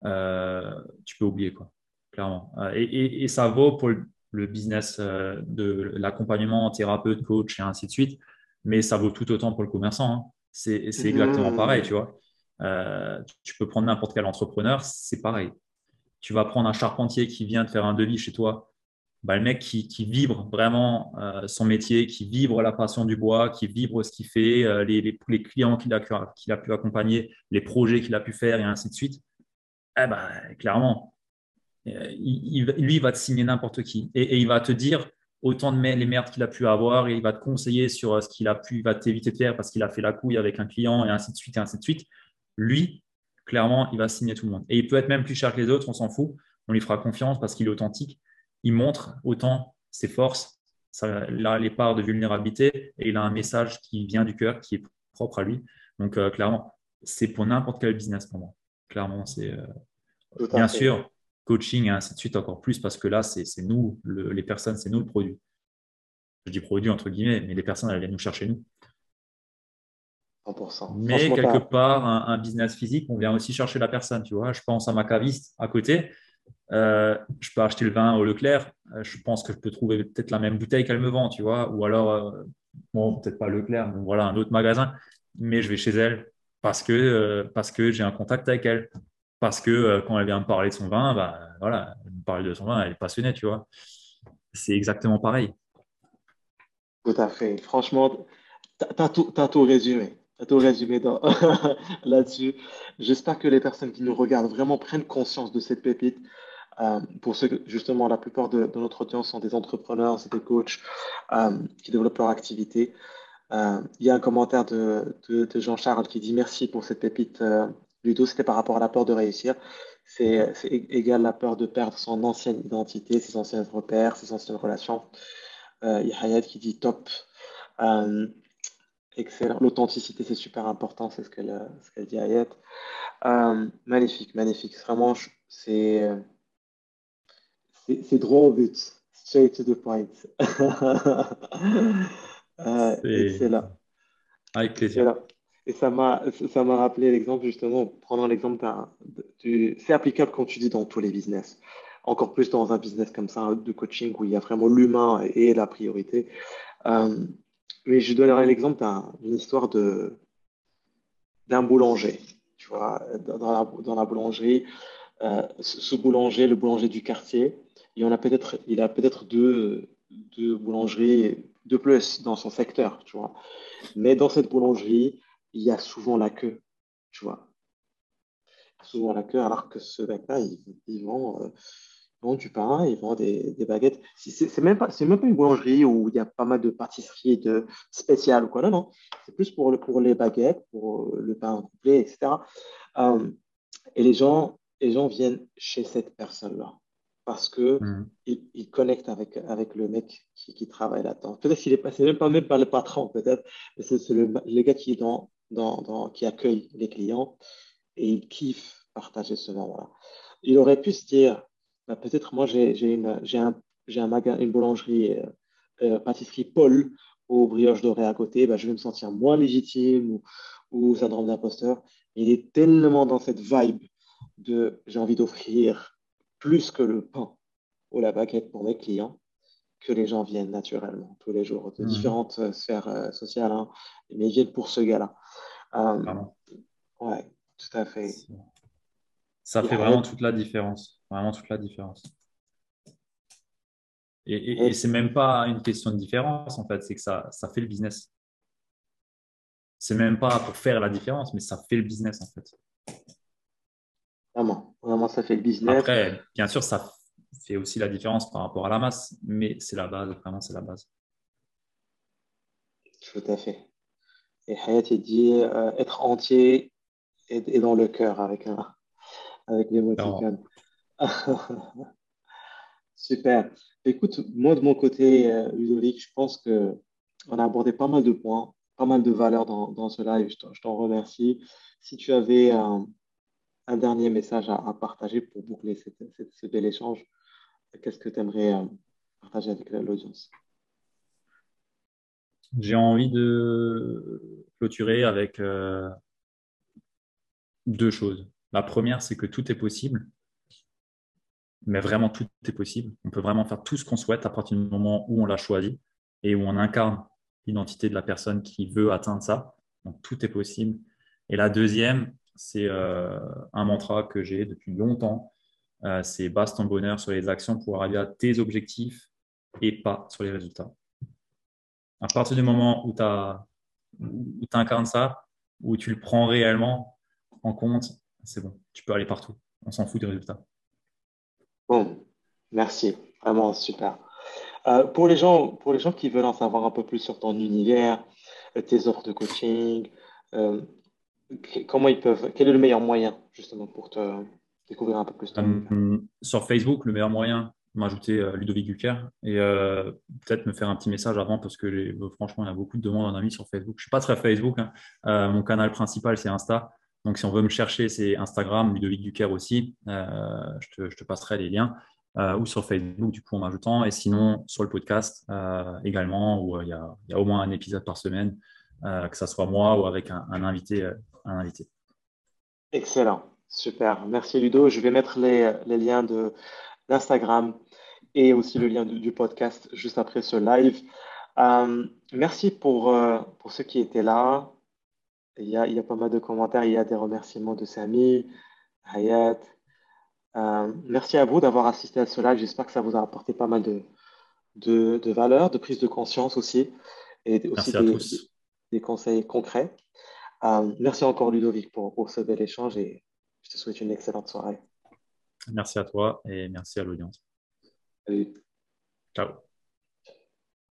euh, tu peux oublier quoi, clairement. Et, et, ça vaut pour le business de l'accompagnement thérapeute, coach et ainsi de suite, mais ça vaut tout autant pour le commerçant. Hein. C'est exactement mmh. pareil, tu vois. Euh, tu peux prendre n'importe quel entrepreneur, c'est pareil. Tu vas prendre un charpentier qui vient de faire un devis chez toi. Bah, le mec qui, vibre vraiment euh, son métier, qui vibre la passion du bois, qui vibre ce qu'il fait, euh, les, clients qu'il a, pu accompagner, les projets qu'il a pu faire et ainsi de suite, eh ben, clairement, lui, il va te signer n'importe qui. Et, il va te dire autant de les merdes qu'il a pu avoir et il va te conseiller sur ce qu'il a pu, il va t'éviter de faire parce qu'il a fait la couille avec un client et ainsi de suite et ainsi de suite lui, clairement, il va signer tout le monde. Et il peut être même plus cher que les autres, on s'en fout. On lui fera confiance parce qu'il est authentique. Il montre autant ses forces, ça, a les parts de vulnérabilité et il a un message qui vient du cœur, qui est propre à lui. Donc, euh, clairement, c'est pour n'importe quel business pour moi. Clairement, c'est euh, bien sûr coaching et ainsi de suite encore plus parce que là, c'est nous, les personnes, c'est nous le produit. Je dis produit entre guillemets, mais les personnes, elles viennent nous chercher nous. Mais quelque part, un, business physique, on vient aussi chercher la personne. Tu vois, je pense à ma caviste à côté. Euh, je peux acheter le vin au Leclerc. Euh, je pense que je peux trouver peut-être la même bouteille qu'elle me vend, tu vois. Ou alors, euh, bon, peut-être pas Leclerc, mais voilà, un autre magasin. Mais je vais chez elle parce que, parce que j'ai un contact avec elle. Parce que quand elle vient me parler de son vin, bah, voilà, elle me parle de son vin, elle est passionnée, tu vois. C'est exactement pareil. Tout à fait. Franchement, tu as, as, tout résumé tout résumé là-dessus. J'espère que les personnes qui nous regardent vraiment prennent conscience de cette pépite. Euh, pour ceux que, justement, la plupart de, notre audience sont des entrepreneurs, des coachs euh, qui développent leur activité. Euh, il y a un commentaire de, Jean-Charles qui dit merci pour cette pépite Ludo, c'était par rapport à la peur de réussir. C'est égal la peur de perdre son ancienne identité, ses anciens repères, ses anciennes relations. Il y a qui dit top. Euh, excellent. L'authenticité, c'est super important, c'est ce qu'elle ce dit Hayat. Euh, magnifique, magnifique. Vraiment, c'est c'est droit au but. Straight to the point. excellent. Avec plaisir. Et ça m'a, rappelé l'exemple, justement, prenant l'exemple du. C'est applicable, comme tu dis, dans tous les business. Encore plus dans un business comme ça, de coaching, où il y a vraiment l'humain et la priorité. Euh, mais je donnerai l'exemple d'une histoire de, d'un boulanger. Tu vois, dans la, boulangerie, euh, ce boulanger, le boulanger du quartier, a peut-être, il a peut-être deux, deux boulangeries de plus dans son secteur, tu vois. Mais dans cette boulangerie, il y a souvent la queue, tu vois. Souvent la queue, alors que ce mec-là, il, vend, euh, du pain, il vend des, des baguettes. C'est même, pas, même pas une boulangerie où il y a pas mal de pâtisseries de spéciales ou quoi, non, non. C'est plus pour, le, pour les baguettes, pour le pain complet, etc. Euh, et les gens, les gens viennent chez cette personne-là parce que mm. il, connecte avec, avec le mec qui, qui travaille là-dedans. Peut-être qu'il est passé même pas même par le patron, peut-être, mais c'est le, le, gars qui est dans, dans, dans, qui accueille les clients et il kiffe partager ce moment-là. Il aurait pu se dire, bah, peut-être moi j'ai une, j'ai un, j'ai un magasin, une boulangerie, euh, euh, pâtisserie Paul au brioche doré à côté, bah, je vais me sentir moins légitime ou, ou syndrome d'imposteur. Il est tellement dans cette vibe de j'ai envie d'offrir plus que le pain ou la baguette pour mes clients, que les gens viennent naturellement tous les jours de mmh. différentes euh, sphères euh, sociales, hein, mais ils viennent pour ce gars-là. Euh, ouais, tout à fait. Ça fait vraiment toute la différence. Vraiment toute la différence. Et, et, c'est même pas une question de différence, en fait, c'est que ça, ça fait le business. C'est même pas pour faire la différence, mais ça fait le business, en fait. Vraiment, vraiment, ça fait le business. Après, bien sûr, ça fait aussi la différence par rapport à la masse, mais c'est la base, vraiment, c'est la base. Tout à fait. Et Hayat, il dit euh, être entier et, dans le cœur avec, un, avec l'émoticône. Super. Écoute, moi, de mon côté, euh, Ludovic, je pense qu'on a abordé pas mal de points, pas mal de valeurs dans, dans ce live. Je t'en remercie. Si tu avais un un dernier message à, partager pour boucler ce bel échange. Qu'est-ce que tu aimerais euh, partager avec l'audience? J'ai envie de clôturer avec euh, deux choses. La première, c'est que tout est possible, mais vraiment tout est possible. On peut vraiment faire tout ce qu'on souhaite à partir du moment où on l'a choisi et où on incarne l'identité de la personne qui veut atteindre ça. Donc tout est possible. Et la deuxième, c'est euh, un mantra que j'ai depuis longtemps. Euh, c'est base ton bonheur sur les actions pour arriver à tes objectifs et pas sur les résultats. À partir du moment où tu incarnes ça, où tu le prends réellement en compte, c'est bon, tu peux aller partout. On s'en fout des résultats. Bon, merci, vraiment super. Euh, pour, les gens, pour les gens qui veulent en savoir un peu plus sur ton univers, tes offres de coaching, comment ils peuvent, quel est le meilleur moyen justement pour te découvrir un peu plus euh, Sur Facebook, le meilleur moyen, m'ajouter euh, Ludovic Gucker et euh, peut-être me faire un petit message avant parce que franchement, il y a beaucoup de demandes en ami sur Facebook. Je suis pas très Facebook. Hein. mon canal principal, c'est Insta. Donc, si on veut me chercher, c'est Instagram, Ludovic Gucker aussi. Je te, passerai les liens. ou sur Facebook, du coup, en m'ajoutant. Et sinon, sur le podcast également, où il y, a, au moins un épisode par semaine, que ce soit moi ou avec un, invité. Excellent, super. Merci Ludo. Je vais mettre les, liens de l'Instagram et aussi le lien du, podcast juste après ce live. Euh, merci euh, pour ceux qui étaient là. Il y, a, il y, a, pas mal de commentaires, il y a des remerciements de Samy, Hayat. Euh, merci à vous d'avoir assisté à ce live. J'espère que ça vous a apporté pas mal de, de, de valeur, de prise de conscience aussi. Et aussi des, des, conseils concrets. Euh, merci encore Ludovic pour, pour ce bel échange et je te souhaite une excellente soirée. Merci à toi et merci à l'audience. Salut. Ciao.